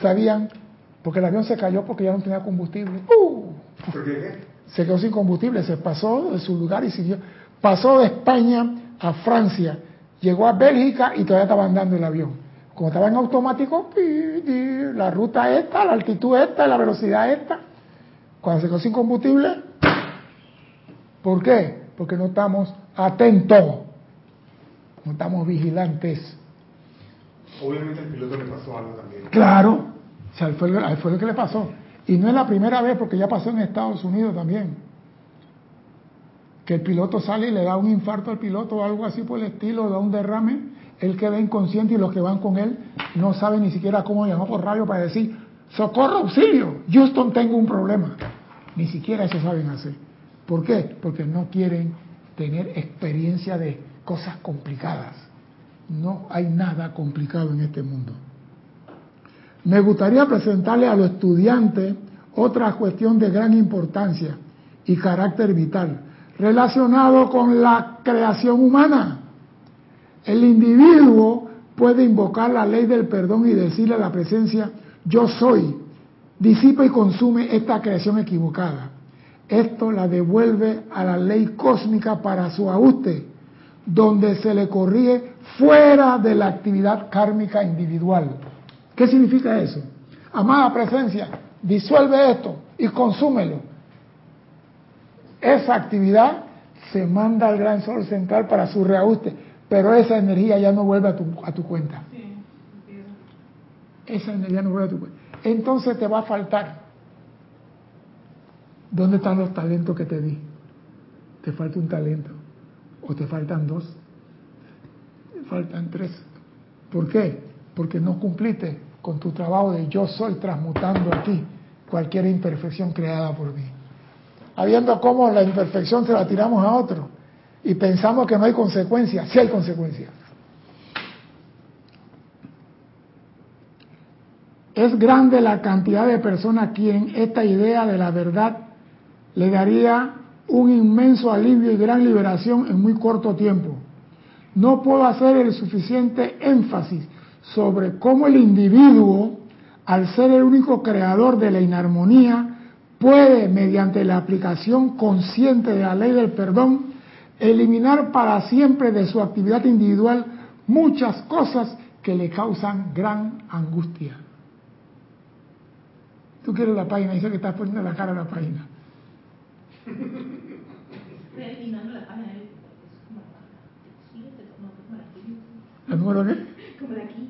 sabían, porque el avión se cayó porque ya no tenía combustible. ¡Uh! Se quedó sin combustible, se pasó de su lugar y siguió. Pasó de España a Francia, llegó a Bélgica y todavía estaba andando el avión. Como estaba en automático, la ruta esta, la altitud esta, la velocidad esta. Cuando se quedó sin combustible, ¿por qué? Porque no estamos atentos, no estamos vigilantes. Obviamente el piloto le pasó algo también. Claro, o sea, fue, fue lo que le pasó. Y no es la primera vez, porque ya pasó en Estados Unidos también. Que el piloto sale y le da un infarto al piloto o algo así por el estilo, da un derrame, él queda inconsciente y los que van con él no saben ni siquiera cómo llamar por radio para decir, socorro, auxilio, Houston tengo un problema. Ni siquiera eso saben hacer. ¿Por qué? Porque no quieren tener experiencia de cosas complicadas. No hay nada complicado en este mundo. Me gustaría presentarle a los estudiantes otra cuestión de gran importancia y carácter vital relacionado con la creación humana. El individuo puede invocar la ley del perdón y decirle a la presencia, yo soy, disipa y consume esta creación equivocada. Esto la devuelve a la ley cósmica para su ajuste, donde se le corrige fuera de la actividad kármica individual. ¿Qué significa eso? Amada presencia, disuelve esto y consúmelo. Esa actividad se manda al gran sol central para su reajuste, pero esa energía ya no vuelve a tu, a tu cuenta. Esa energía no vuelve a tu cuenta. Entonces te va a faltar. ¿Dónde están los talentos que te di? Te falta un talento. O te faltan dos. Te faltan tres. ¿Por qué? porque no cumpliste con tu trabajo de yo soy transmutando aquí cualquier imperfección creada por mí. Habiendo cómo la imperfección se la tiramos a otro y pensamos que no hay consecuencias, sí hay consecuencias. Es grande la cantidad de personas a quien esta idea de la verdad le daría un inmenso alivio y gran liberación en muy corto tiempo. No puedo hacer el suficiente énfasis sobre cómo el individuo, al ser el único creador de la inarmonía, puede, mediante la aplicación consciente de la ley del perdón, eliminar para siempre de su actividad individual muchas cosas que le causan gran angustia. Tú quieres la página, dice que estás poniendo la cara a la página. ¿La número qué? Como de aquí.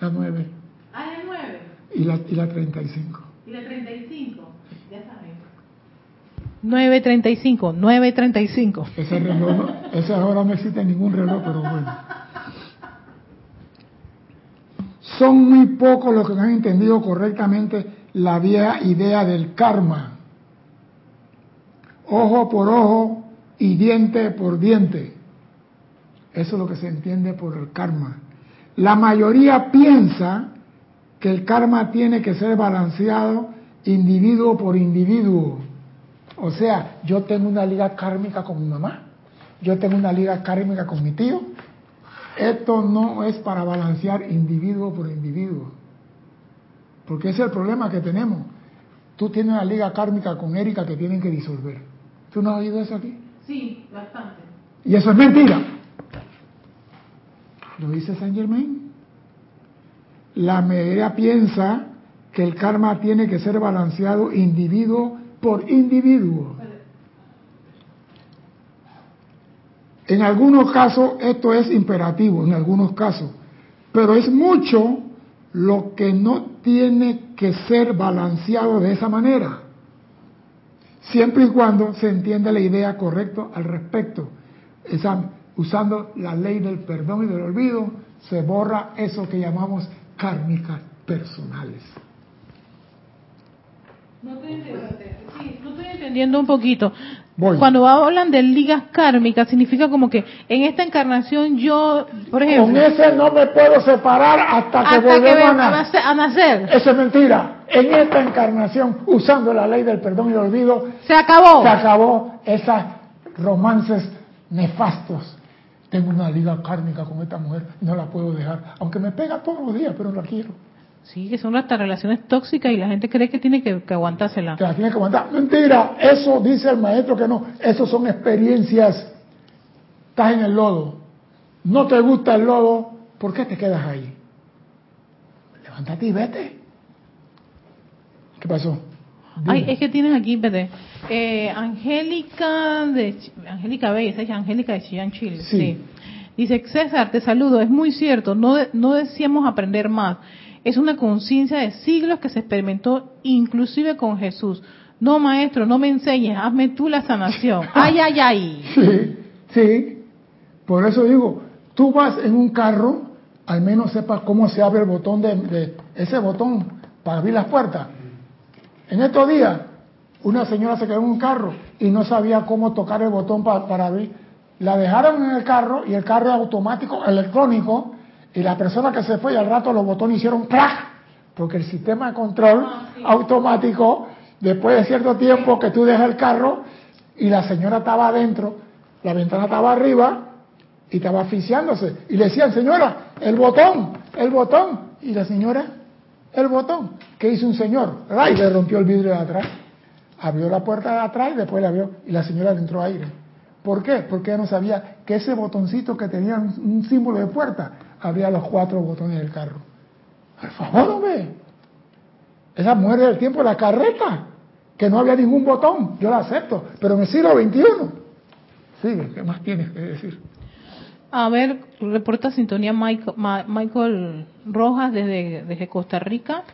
La 9. Ah, la 9. Y la, y la 35. Y la 35, ya saben. 9.35, 9.35. Ese reloj, ese ahora no existe ningún reloj, pero bueno. Son muy pocos los que han entendido correctamente la vieja idea del karma. Ojo por ojo y diente por diente. Eso es lo que se entiende por el karma. La mayoría piensa que el karma tiene que ser balanceado individuo por individuo. O sea, yo tengo una liga kármica con mi mamá, yo tengo una liga kármica con mi tío. Esto no es para balancear individuo por individuo. Porque ese es el problema que tenemos. Tú tienes una liga kármica con Erika que tienen que disolver. ¿Tú no has oído eso aquí? Sí, bastante. Y eso es mentira. ¿Lo dice Saint Germain? La mayoría piensa que el karma tiene que ser balanceado individuo por individuo. En algunos casos esto es imperativo, en algunos casos, pero es mucho lo que no tiene que ser balanceado de esa manera, siempre y cuando se entienda la idea correcta al respecto. Esa, usando la ley del perdón y del olvido, se borra eso que llamamos kármicas personales. No estoy, sí, no estoy entendiendo un poquito. Cuando hablan de ligas kármicas, significa como que en esta encarnación yo, por ejemplo... Con ese no me puedo separar hasta que volvamos a, nacer. Eso es mentira. En esta encarnación, usando la ley del perdón y el olvido... Se acabó. Se acabó esas romances nefastos tengo una liga kármica con esta mujer, no la puedo dejar, aunque me pega todos los días, pero la quiero. Sí, que son estas relaciones tóxicas y la gente cree que tiene que, aguantársela. Que la tiene que aguantar. Mentira, eso dice el maestro que no, eso son experiencias. Estás en el lodo, no te gusta el lodo, ¿por qué te quedas ahí? Levántate y vete. ¿Qué pasó? Ay, es que tienes aquí, eh, Angélica de Angélica Bey, es Angélica de Chillán, Chile. Sí. Dice, César, te saludo, es muy cierto, no, no decíamos aprender más. Es una conciencia de siglos que se experimentó inclusive con Jesús. No, maestro, no me enseñes, hazme tú la sanación. Ay, ay, ay. Sí, sí. Por eso digo, tú vas en un carro, al menos sepas cómo se abre el botón de ese botón para abrir las puertas en estos días, una señora se quedó en un carro y no sabía cómo tocar el botón para, abrir. La dejaron en el carro y el carro es automático, electrónico, y la persona que se fue y al rato los botones hicieron ¡clac! Porque el sistema de control ah, automático, después de cierto tiempo que tú dejas el carro y la señora estaba adentro, la ventana estaba arriba y estaba asfixiándose. Y le decían, señora, el botón, el botón. Y la señora, el botón. ¿Qué hizo un señor? Y le rompió el vidrio de atrás. Abrió la puerta de atrás y después la abrió y la señora le entró aire. ¿Por qué? Porque ella no sabía que ese botoncito que tenía un, símbolo de puerta abría los cuatro botones del carro. Por favor, hombre. Esa muere del tiempo la carreta, que no había ningún botón. Yo la acepto. Pero en el siglo XXI. ¿qué más tienes que decir? A ver, reporta sintonía Michael, Rojas desde, desde, Costa Rica.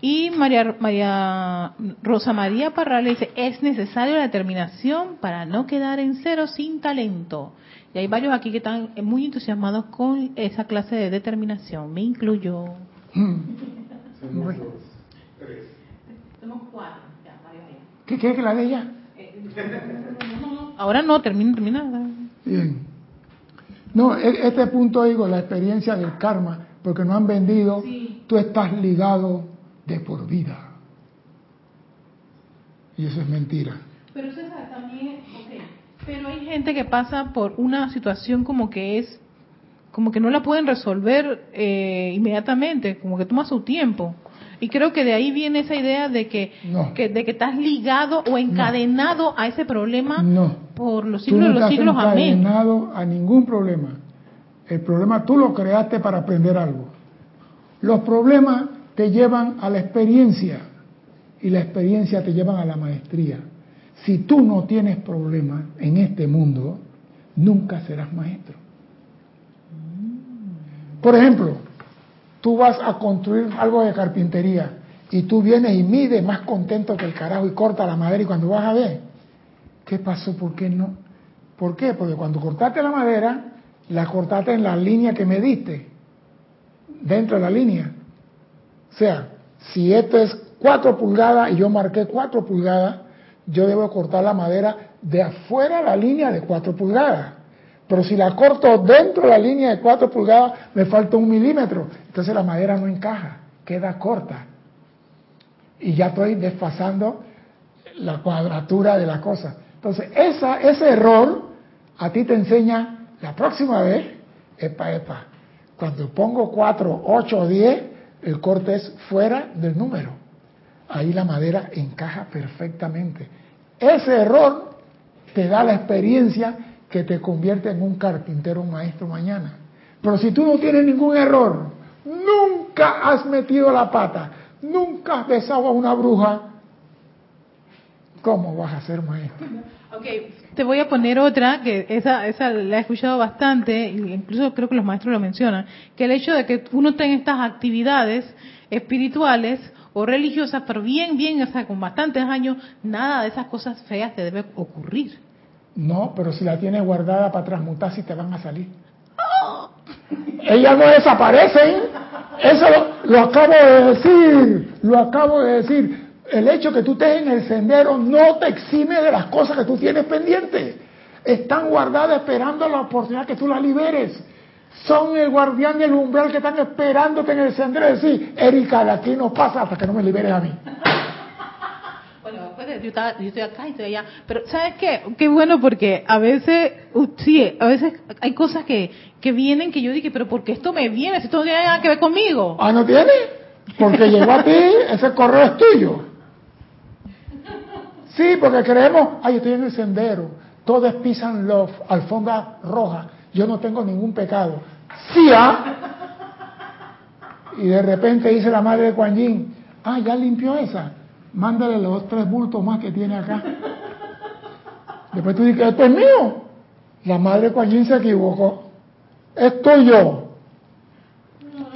Y María, María Rosa María Parral dice, es necesaria la determinación para no quedar en cero sin talento. Y hay varios aquí que están muy entusiasmados con esa clase de determinación. Me incluyo. Somos cuatro. ¿Qué quiere que la de ella? Ahora no, termina, termina. Bien. No, e, este punto digo, la experiencia del karma, porque no han vendido, tú estás ligado de por vida. Y eso es mentira. Pero César, también, pero hay gente que pasa por una situación como que es, como que no la pueden resolver eh, inmediatamente, como que toma su tiempo. Y creo que de ahí viene esa idea de que, de que estás ligado o encadenado a ese problema por los siglos de los siglos. Amén. Encadenado a ningún problema. El problema tú lo creaste para aprender algo. Los problemas te llevan a la experiencia y la experiencia te llevan a la maestría. Si tú no tienes problemas en este mundo, nunca serás maestro. Por ejemplo, tú vas a construir algo de carpintería y tú vienes y mides más contento que el carajo y corta la madera y cuando vas a ver, ¿qué pasó? ¿Por qué no? ¿Por qué? Porque cuando cortaste la madera, la cortaste en la línea que me diste, dentro de la línea. O sea, si esto es 4 pulgadas y yo marqué 4 pulgadas, yo debo cortar la madera de afuera de la línea de 4 pulgadas. Pero si la corto dentro de la línea de 4 pulgadas, me falta un milímetro. Entonces la madera no encaja, queda corta. Y ya estoy desfasando la cuadratura de la cosa. Entonces, ese error a ti te enseña la próxima vez, epa, epa. Cuando pongo 4, 8 o 10, el corte es fuera del número. Ahí la madera encaja perfectamente. Ese error te da la experiencia que te convierte en un carpintero maestro mañana. Pero si tú no tienes ningún error, nunca has metido la pata, nunca has besado a una bruja, ¿cómo vas a ser maestro? Ok, te voy a poner otra, que esa, esa la he escuchado bastante, incluso creo que los maestros lo mencionan, que el hecho de que uno tenga estas actividades espirituales o religiosas, pero bien, bien, o sea, con bastantes años, nada de esas cosas feas te debe ocurrir. No, pero si la tienes guardada para transmutar, si te van a salir. Ellas no desaparecen. Eso lo, acabo de decir. Lo acabo de decir. El hecho que tú estés en el sendero no te exime de las cosas que tú tienes pendientes. Están guardadas esperando la oportunidad que tú las liberes. Son el guardián y el umbral que están esperándote en el sendero decir, Erika, de aquí no pasa hasta que no me liberes a mí yo, estoy acá y estoy allá. Pero, ¿sabes qué? Qué bueno porque a veces, sí, a veces hay cosas que, que vienen que yo dije, pero ¿por qué esto me viene? Si esto no tiene nada que ver conmigo. Ah, ¿no tiene? Porque llegó a ti, ese correo es tuyo. Sí, porque creemos, ay, estoy en el sendero, todo es peace and love, alfombra roja, yo no tengo ningún pecado. Sí, ¿ah? Y de repente dice la madre de Kuan Yin, ah, ya limpió esa mándale los tres bultos más que tiene acá. Después tú dices, esto es mío. La madre Coañín se equivocó. Esto yo.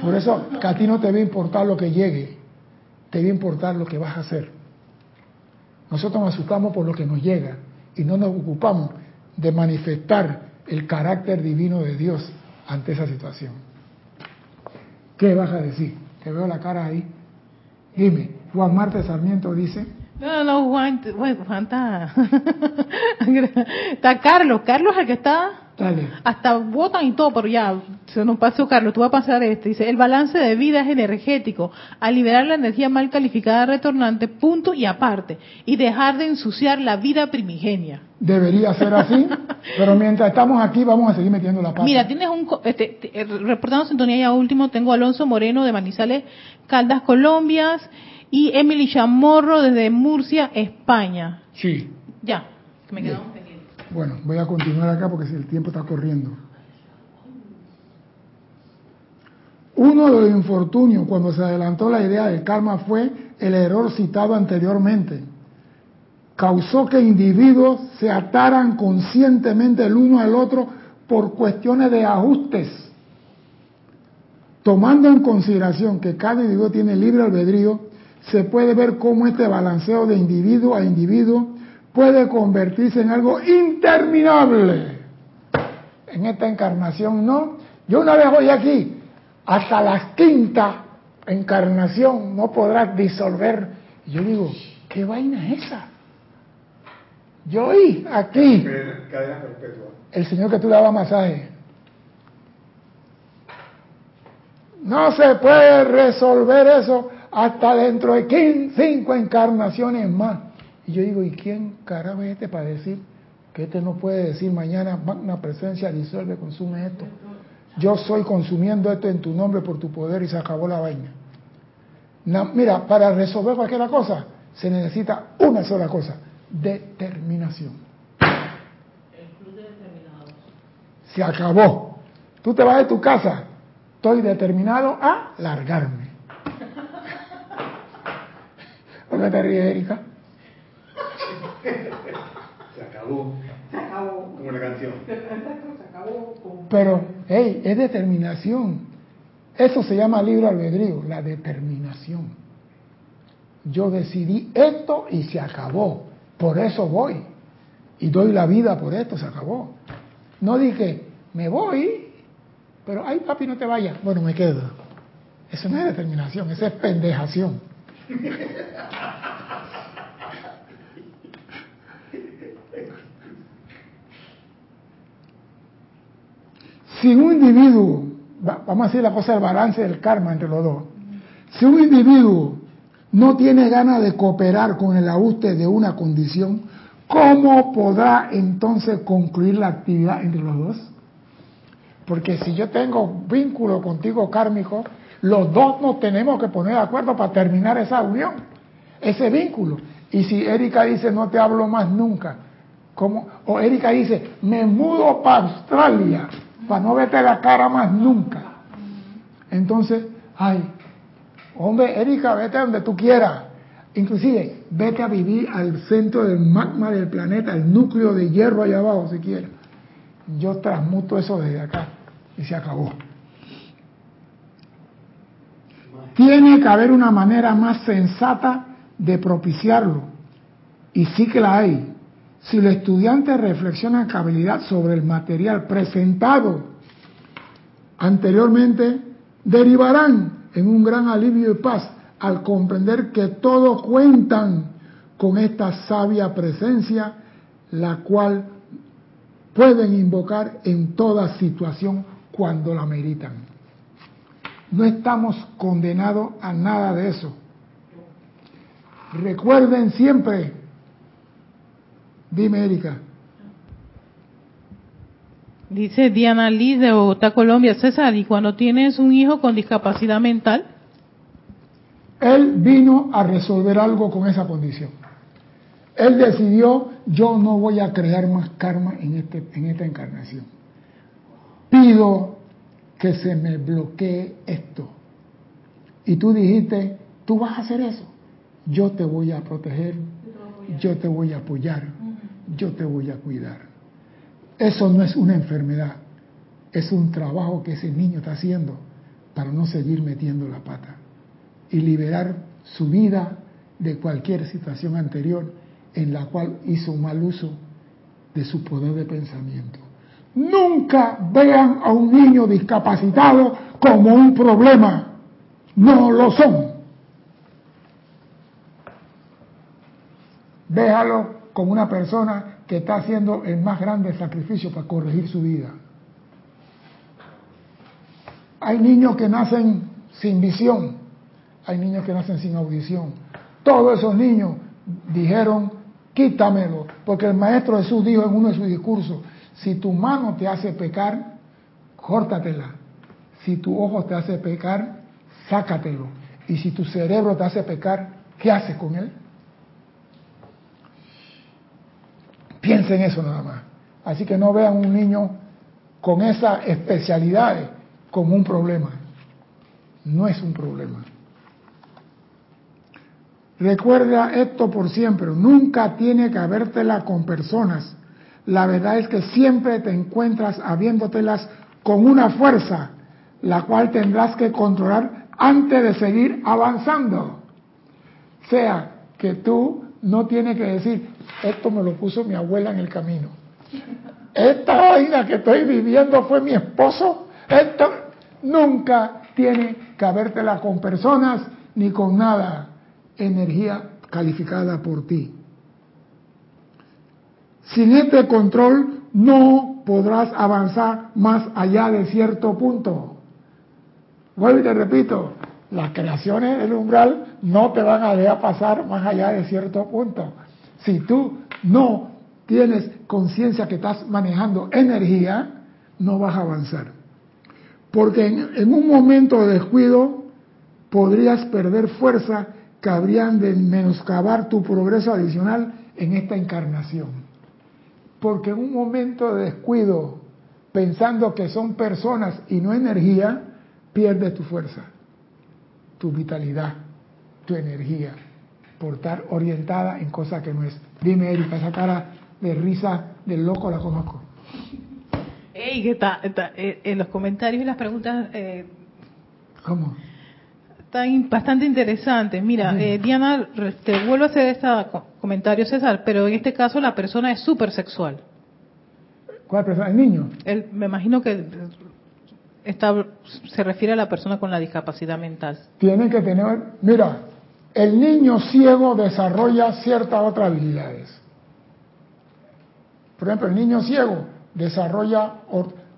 Por eso que a ti no te a importar lo que llegue, te a importar lo que vas a hacer. Nosotros nos asustamos por lo que nos llega y no nos ocupamos de manifestar el carácter divino de Dios ante esa situación. ¿Qué vas a decir? Te veo la cara ahí. Dime, Juan Marte Sarmiento dice. No, no, Juan, Juan está. está Carlos. Carlos es el que está. Dale. Hasta votan y todo, pero ya, se nos pasó Carlos, tú vas a pasar este. Dice, el balance de vida es energético, al liberar la energía mal calificada retornante, punto y aparte, y dejar de ensuciar la vida primigenia. Debería ser así, pero mientras estamos aquí vamos a seguir metiendo la pata. Mira, tienes un, este, reportando sintonía ya último, tengo Alonso Moreno de Manizales, Caldas, Colombia, y Emily Chamorro desde Murcia, España. Sí. Ya, me quedamos pendientes. Bueno, voy a continuar acá porque el tiempo está corriendo. Uno de los infortunios cuando se adelantó la idea del karma fue el error citado anteriormente. Causó que individuos se ataran conscientemente el uno al otro por cuestiones de ajustes. Tomando en consideración que cada individuo tiene libre albedrío, se puede ver cómo este balanceo de individuo a individuo puede convertirse en algo interminable. En esta encarnación no. Yo una vez voy aquí, hasta la quinta encarnación no podrás disolver. Yo digo, ¿qué vaina es esa? Yo oí aquí. El señor que tú daba masaje. No se puede resolver eso hasta dentro de 15, cinco encarnaciones más. Y yo digo, ¿y quién carajo es este para decir que este no puede decir mañana una presencia disuelve, consume esto? Yo soy consumiendo esto en tu nombre por tu poder y se acabó la vaina. mira, para resolver cualquier cosa se necesita una sola cosa, determinación. Se acabó. Tú te vas de tu casa, estoy determinado a largarme. ¿Por qué te ríes, Erika? Se acabó. Se acabó. Como la canción. Se acabó. Pero, hey, es determinación. Eso se llama libre albedrío, la determinación. Yo decidí esto y se acabó. Por eso voy. Y doy la vida por esto, se acabó. No dije, me voy, pero ay papi, no te vayas. Bueno, me quedo. Eso no es determinación, eso es pendejación. Si un individuo, vamos a decir la cosa del balance del karma entre los dos, si un individuo no tiene ganas de cooperar con el ajuste de una condición, ¿cómo podrá entonces concluir la actividad entre los dos? Porque si yo tengo vínculo contigo kármico, los dos nos tenemos que poner de acuerdo para terminar esa unión, ese vínculo. Y si Erika dice no te hablo más nunca, ¿cómo? o Erika dice me mudo para Australia para no verte la cara más nunca. Entonces, ay, hombre, Erika, vete donde tú quieras. Inclusive, vete a vivir al centro del magma del planeta, el núcleo de hierro allá abajo, si quieres. Yo transmuto eso desde acá y se acabó. Tiene que haber una manera más sensata de propiciarlo. Y sí que la hay. Si los estudiantes reflexionan con habilidad sobre el material presentado anteriormente, derivarán en un gran alivio y paz al comprender que todos cuentan con esta sabia presencia, la cual pueden invocar en toda situación cuando la meritan. No estamos condenados a nada de eso. Recuerden siempre, dime Erika. Dice Diana Liz de Bogotá, Colombia, César, ¿y cuando tienes un hijo con discapacidad mental? Él vino a resolver algo con esa condición. Él decidió, yo no voy a crear más karma en, este, en esta encarnación. Pido que se me bloquee esto. Y tú dijiste, tú vas a hacer eso. yo te voy a proteger, yo te voy a apoyar, yo te voy a cuidar. Eso no es una enfermedad, es un trabajo que ese niño está haciendo para no seguir metiendo la pata y liberar su vida de cualquier situación anterior en la cual hizo mal uso de su poder de pensamiento. Nunca vean a un niño discapacitado como un problema. No lo son. Déjalo como una persona que está haciendo el más grande sacrificio para corregir su vida. Hay niños que nacen sin visión, hay niños que nacen sin audición. Todos esos niños dijeron, quítamelo, porque el Maestro Jesús dijo en uno de sus discursos, si tu mano te hace pecar, córtatela. Si tu ojo te hace pecar, sácatelo. Y si tu cerebro te hace pecar, ¿qué haces con él? Piensa en eso nada más. Así que no vean un niño con esas especialidades como un problema. No es un problema. Recuerda esto por siempre, nunca tiene que habértela con personas. La verdad es que siempre te encuentras habiéndotelas con una fuerza, la cual tendrás que controlar antes de seguir avanzando. Sea que tú no tienes que decir, esto me lo puso mi abuela en el camino. Esta vaina que estoy viviendo fue mi esposo. Esto nunca tiene que habértela con personas ni con nada energía calificada por ti. Sin este control no podrás avanzar más allá de cierto punto. Vuelvo y te repito, las creaciones del umbral no te van a dejar pasar más allá de cierto punto. Si tú no tienes conciencia que estás manejando energía, no vas a avanzar. Porque en, en un momento de descuido podrías perder fuerza que habrían de menoscabar tu progreso adicional en esta encarnación. Porque en un momento de descuido, pensando que son personas y no energía, pierdes tu fuerza, tu vitalidad, tu energía, por estar orientada en cosas que no es. Dime, Erika, esa cara de risa del loco la conozco. Ey, que está, eh, en los comentarios y las preguntas. Eh, ¿Cómo? Están bastante interesantes. Mira, eh, Diana, te vuelvo a hacer este comentario, César, pero en este caso la persona es súper sexual. ¿Cuál persona? ¿El niño? Él, me imagino que está, se refiere a la persona con la discapacidad mental. Tiene que tener, mira, el niño ciego desarrolla ciertas otras habilidades. Por ejemplo, el niño ciego desarrolla,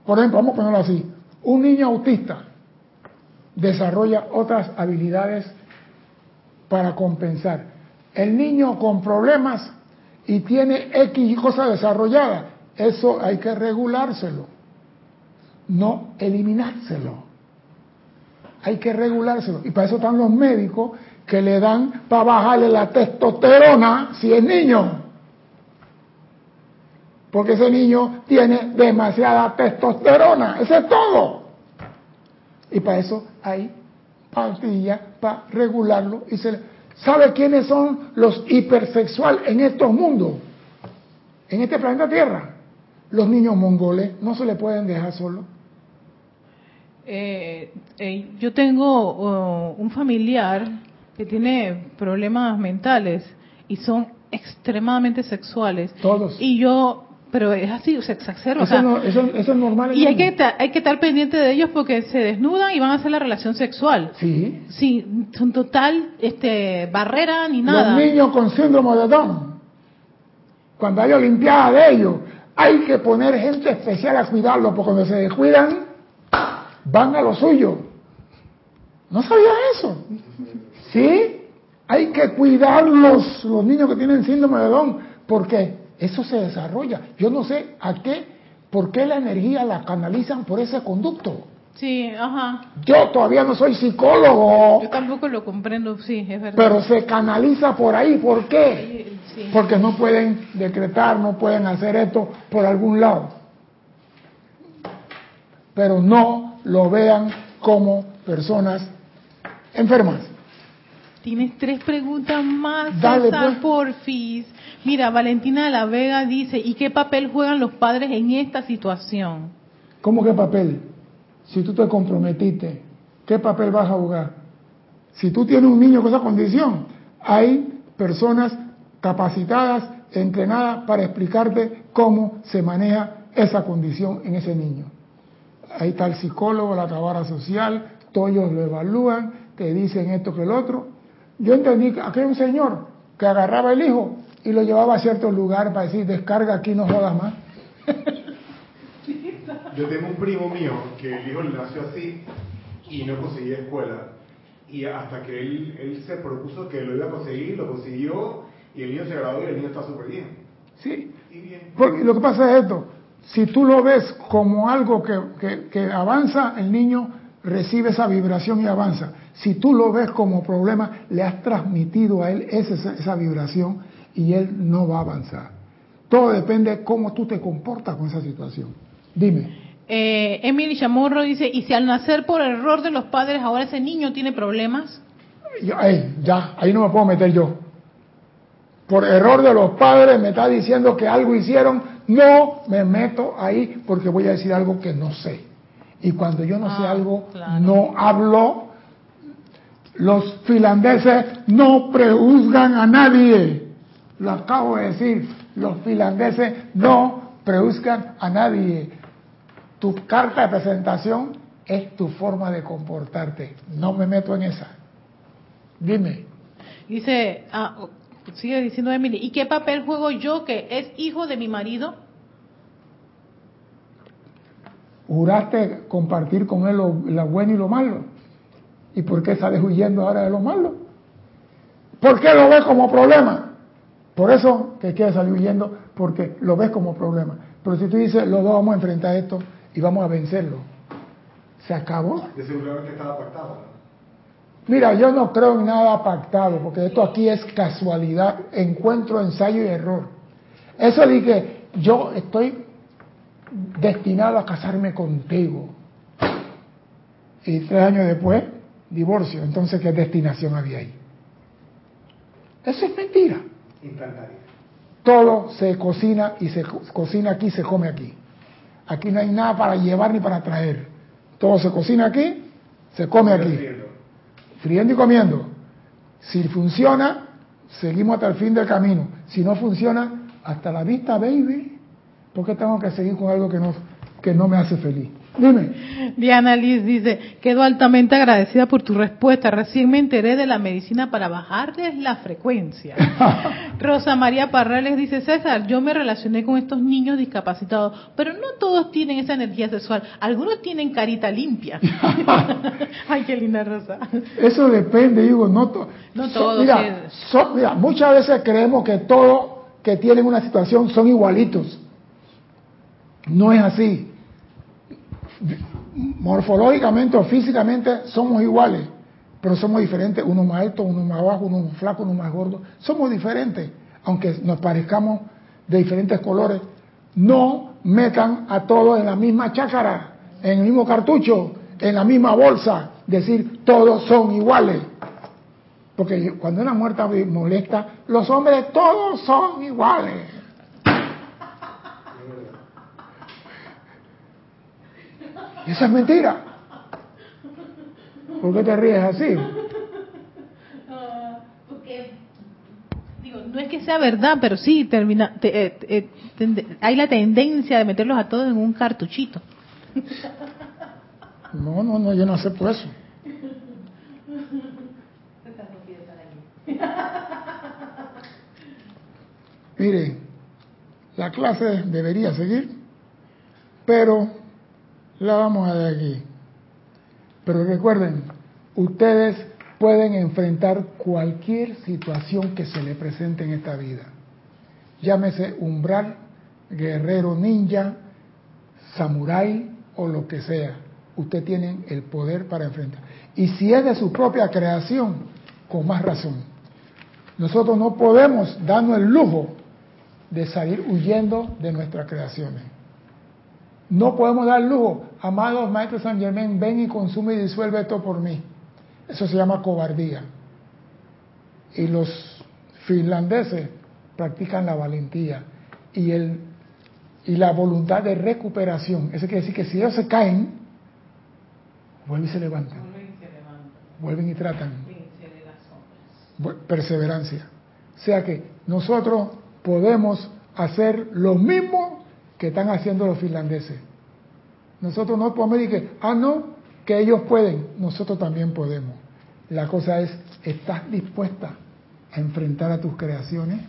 por ejemplo, vamos a ponerlo así, un niño autista desarrolla otras habilidades para compensar. El niño con problemas y tiene X cosas desarrolladas, eso hay que regulárselo, no eliminárselo. Hay que regulárselo. Y para eso están los médicos que le dan para bajarle la testosterona si es niño. Porque ese niño tiene demasiada testosterona. Eso es todo. Y para eso hay pastillas para regularlo. y se ¿Sabe quiénes son los hipersexuales en estos mundos? En este planeta Tierra. Los niños mongoles no se le pueden dejar solo eh, eh, yo tengo uh, un familiar que tiene problemas mentales y son extremadamente sexuales. Todos. Y yo pero es así, se exacerba. Eso, eso, es normal. y hay que, hay que estar pendiente de ellos porque se desnudan y van a hacer la relación sexual. Sí. Sí, son total este, barrera ni nada. Los niños con síndrome de Down, cuando hay olimpiada de ellos, hay que poner gente especial a cuidarlos porque cuando se descuidan, van a lo suyo. ¿No sabía eso? ¿Sí? Hay que cuidar los, los niños que tienen síndrome de Down. ¿Por qué? Eso se desarrolla. Yo no sé a qué, por qué la energía la canalizan por ese conducto. Sí, ajá. Yo todavía no soy psicólogo. Yo tampoco lo comprendo, sí, es verdad. Pero se canaliza por ahí, ¿por qué? Porque no pueden decretar, no pueden hacer esto por algún lado. Pero no lo vean como personas enfermas. Tienes tres preguntas más, Dale, César, pues. porfis. Mira, Valentina de la Vega dice, ¿y qué papel juegan los padres en esta situación? ¿Cómo qué papel? Si tú te comprometiste, ¿qué papel vas a jugar? Si tú tienes un niño con esa condición, hay personas capacitadas, entrenadas para explicarte cómo se maneja esa condición en ese niño. Ahí está el psicólogo, la tabara social, todos ellos lo evalúan, te dicen esto que el otro. Yo entendí que aquí hay un señor que agarraba el hijo y lo llevaba a cierto lugar para decir, descarga aquí, no jodas más. Yo tengo un primo mío que el hijo le nació así y no conseguía escuela. Y hasta que él, él se propuso que lo iba a conseguir, lo consiguió y el niño se graduó y el niño está súper bien. Sí. Porque lo que pasa es esto, si tú lo ves como algo que, que, avanza, el niño recibe esa vibración y avanza. Si tú lo ves como problema, le has transmitido a él esa, esa vibración y él no va a avanzar. Todo depende de cómo tú te comportas con esa situación. Dime. Eh, Emily Chamorro dice, ¿y si al nacer por error de los padres ahora ese niño tiene problemas? ya, ahí no me puedo meter yo. Por error de los padres me está diciendo que algo hicieron, no me meto ahí porque voy a decir algo que no sé. Y cuando yo no sé ah, algo, no hablo. Los finlandeses no prejuzgan a nadie. Lo acabo de decir. Los finlandeses no prejuzgan a nadie. Tu carta de presentación es tu forma de comportarte. No me meto en esa. Dime. Dice, ah, sigue diciendo Emily, ¿y qué papel juego yo que es hijo de mi marido? Juraste compartir con él lo, bueno y lo malo. ¿Y por qué sales huyendo ahora de lo malo? ¿Por qué lo ves como problema? Por eso que quieres salir huyendo, porque lo ves como problema. Pero si tú dices, los dos vamos a enfrentar esto y vamos a vencerlo, se acabó. De seguramente estaba pactado. Mira, yo no creo en nada pactado, porque esto aquí es casualidad, encuentro, ensayo y error. Eso de que yo estoy destinado a casarme contigo. Y tres años después, divorcio. Entonces, ¿qué destinación había ahí? Eso es mentira. Todo se cocina y se cocina aquí, se come aquí. Aquí no hay nada para llevar ni para traer. Todo se cocina aquí, se come aquí. Friendo y comiendo. Si funciona, seguimos hasta el fin del camino. Si no funciona, hasta la vista, baby. ¿Por qué tengo que seguir con algo que no, que no me hace feliz? Dime. Diana Liz dice, quedo altamente agradecida por tu respuesta. Recién me enteré de la medicina para bajarles la frecuencia. Rosa María Parrales dice, César, yo me relacioné con estos niños discapacitados, pero no todos tienen esa energía sexual. Algunos tienen carita limpia. Ay, qué linda Rosa. Eso depende, digo, no, no todos. mira, mira, muchas veces creemos que todos que tienen una situación son igualitos. No es así morfológicamente o físicamente somos iguales, pero somos diferentes, uno más alto, uno más bajo, uno más flaco, uno más gordo, somos diferentes, aunque nos parezcamos de diferentes colores. No metan a todos en la misma chácara, en el mismo cartucho, en la misma bolsa, decir todos son iguales. Porque cuando una muerta molesta, los hombres todos son iguales. Esa es mentira. ¿Por qué te ríes así? porque, digo, no es que sea verdad, pero sí termina, eh, eh, hay la tendencia de meterlos a todos en un cartuchito. No, no, no, yo no acepto eso. Mire, la clase debería seguir, pero la vamos a dar aquí. Pero recuerden, ustedes pueden enfrentar cualquier situación que se le presente en esta vida. Llámese umbral, guerrero ninja, samurái o lo que sea. Ustedes tienen el poder para enfrentar. Y si es de su propia creación, con más razón. Nosotros no podemos darnos el lujo de salir huyendo de nuestras creaciones. No podemos dar lujo. Amados maestros San Germán, ven y consume y disuelve esto por mí. Eso se llama cobardía. Y los finlandeses practican la valentía y, el, y la voluntad de recuperación. Eso quiere decir que si ellos se caen, vuelven y se levantan. Vuelven y tratan. Perseverancia. O sea que nosotros podemos hacer lo mismo que están haciendo los finlandeses. Nosotros no podemos decir ah, no, que ellos pueden, nosotros también podemos. La cosa es, ¿estás dispuesta a enfrentar a tus creaciones?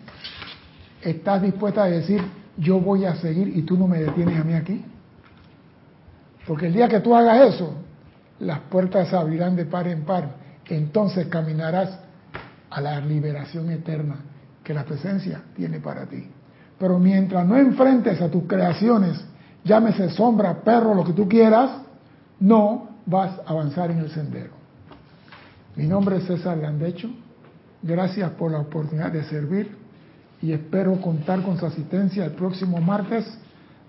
¿Estás dispuesta a decir, yo voy a seguir y tú no me detienes a mí aquí? Porque el día que tú hagas eso, las puertas se abrirán de par en par. Entonces caminarás a la liberación eterna que la presencia tiene para ti. Pero mientras no enfrentes a tus creaciones, llámese sombra, perro, lo que tú quieras, no vas a avanzar en el sendero. Mi nombre es César Landecho. Gracias por la oportunidad de servir y espero contar con su asistencia el próximo martes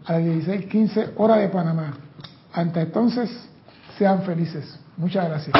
a las 16:15 hora de Panamá. Hasta entonces, sean felices. Muchas gracias.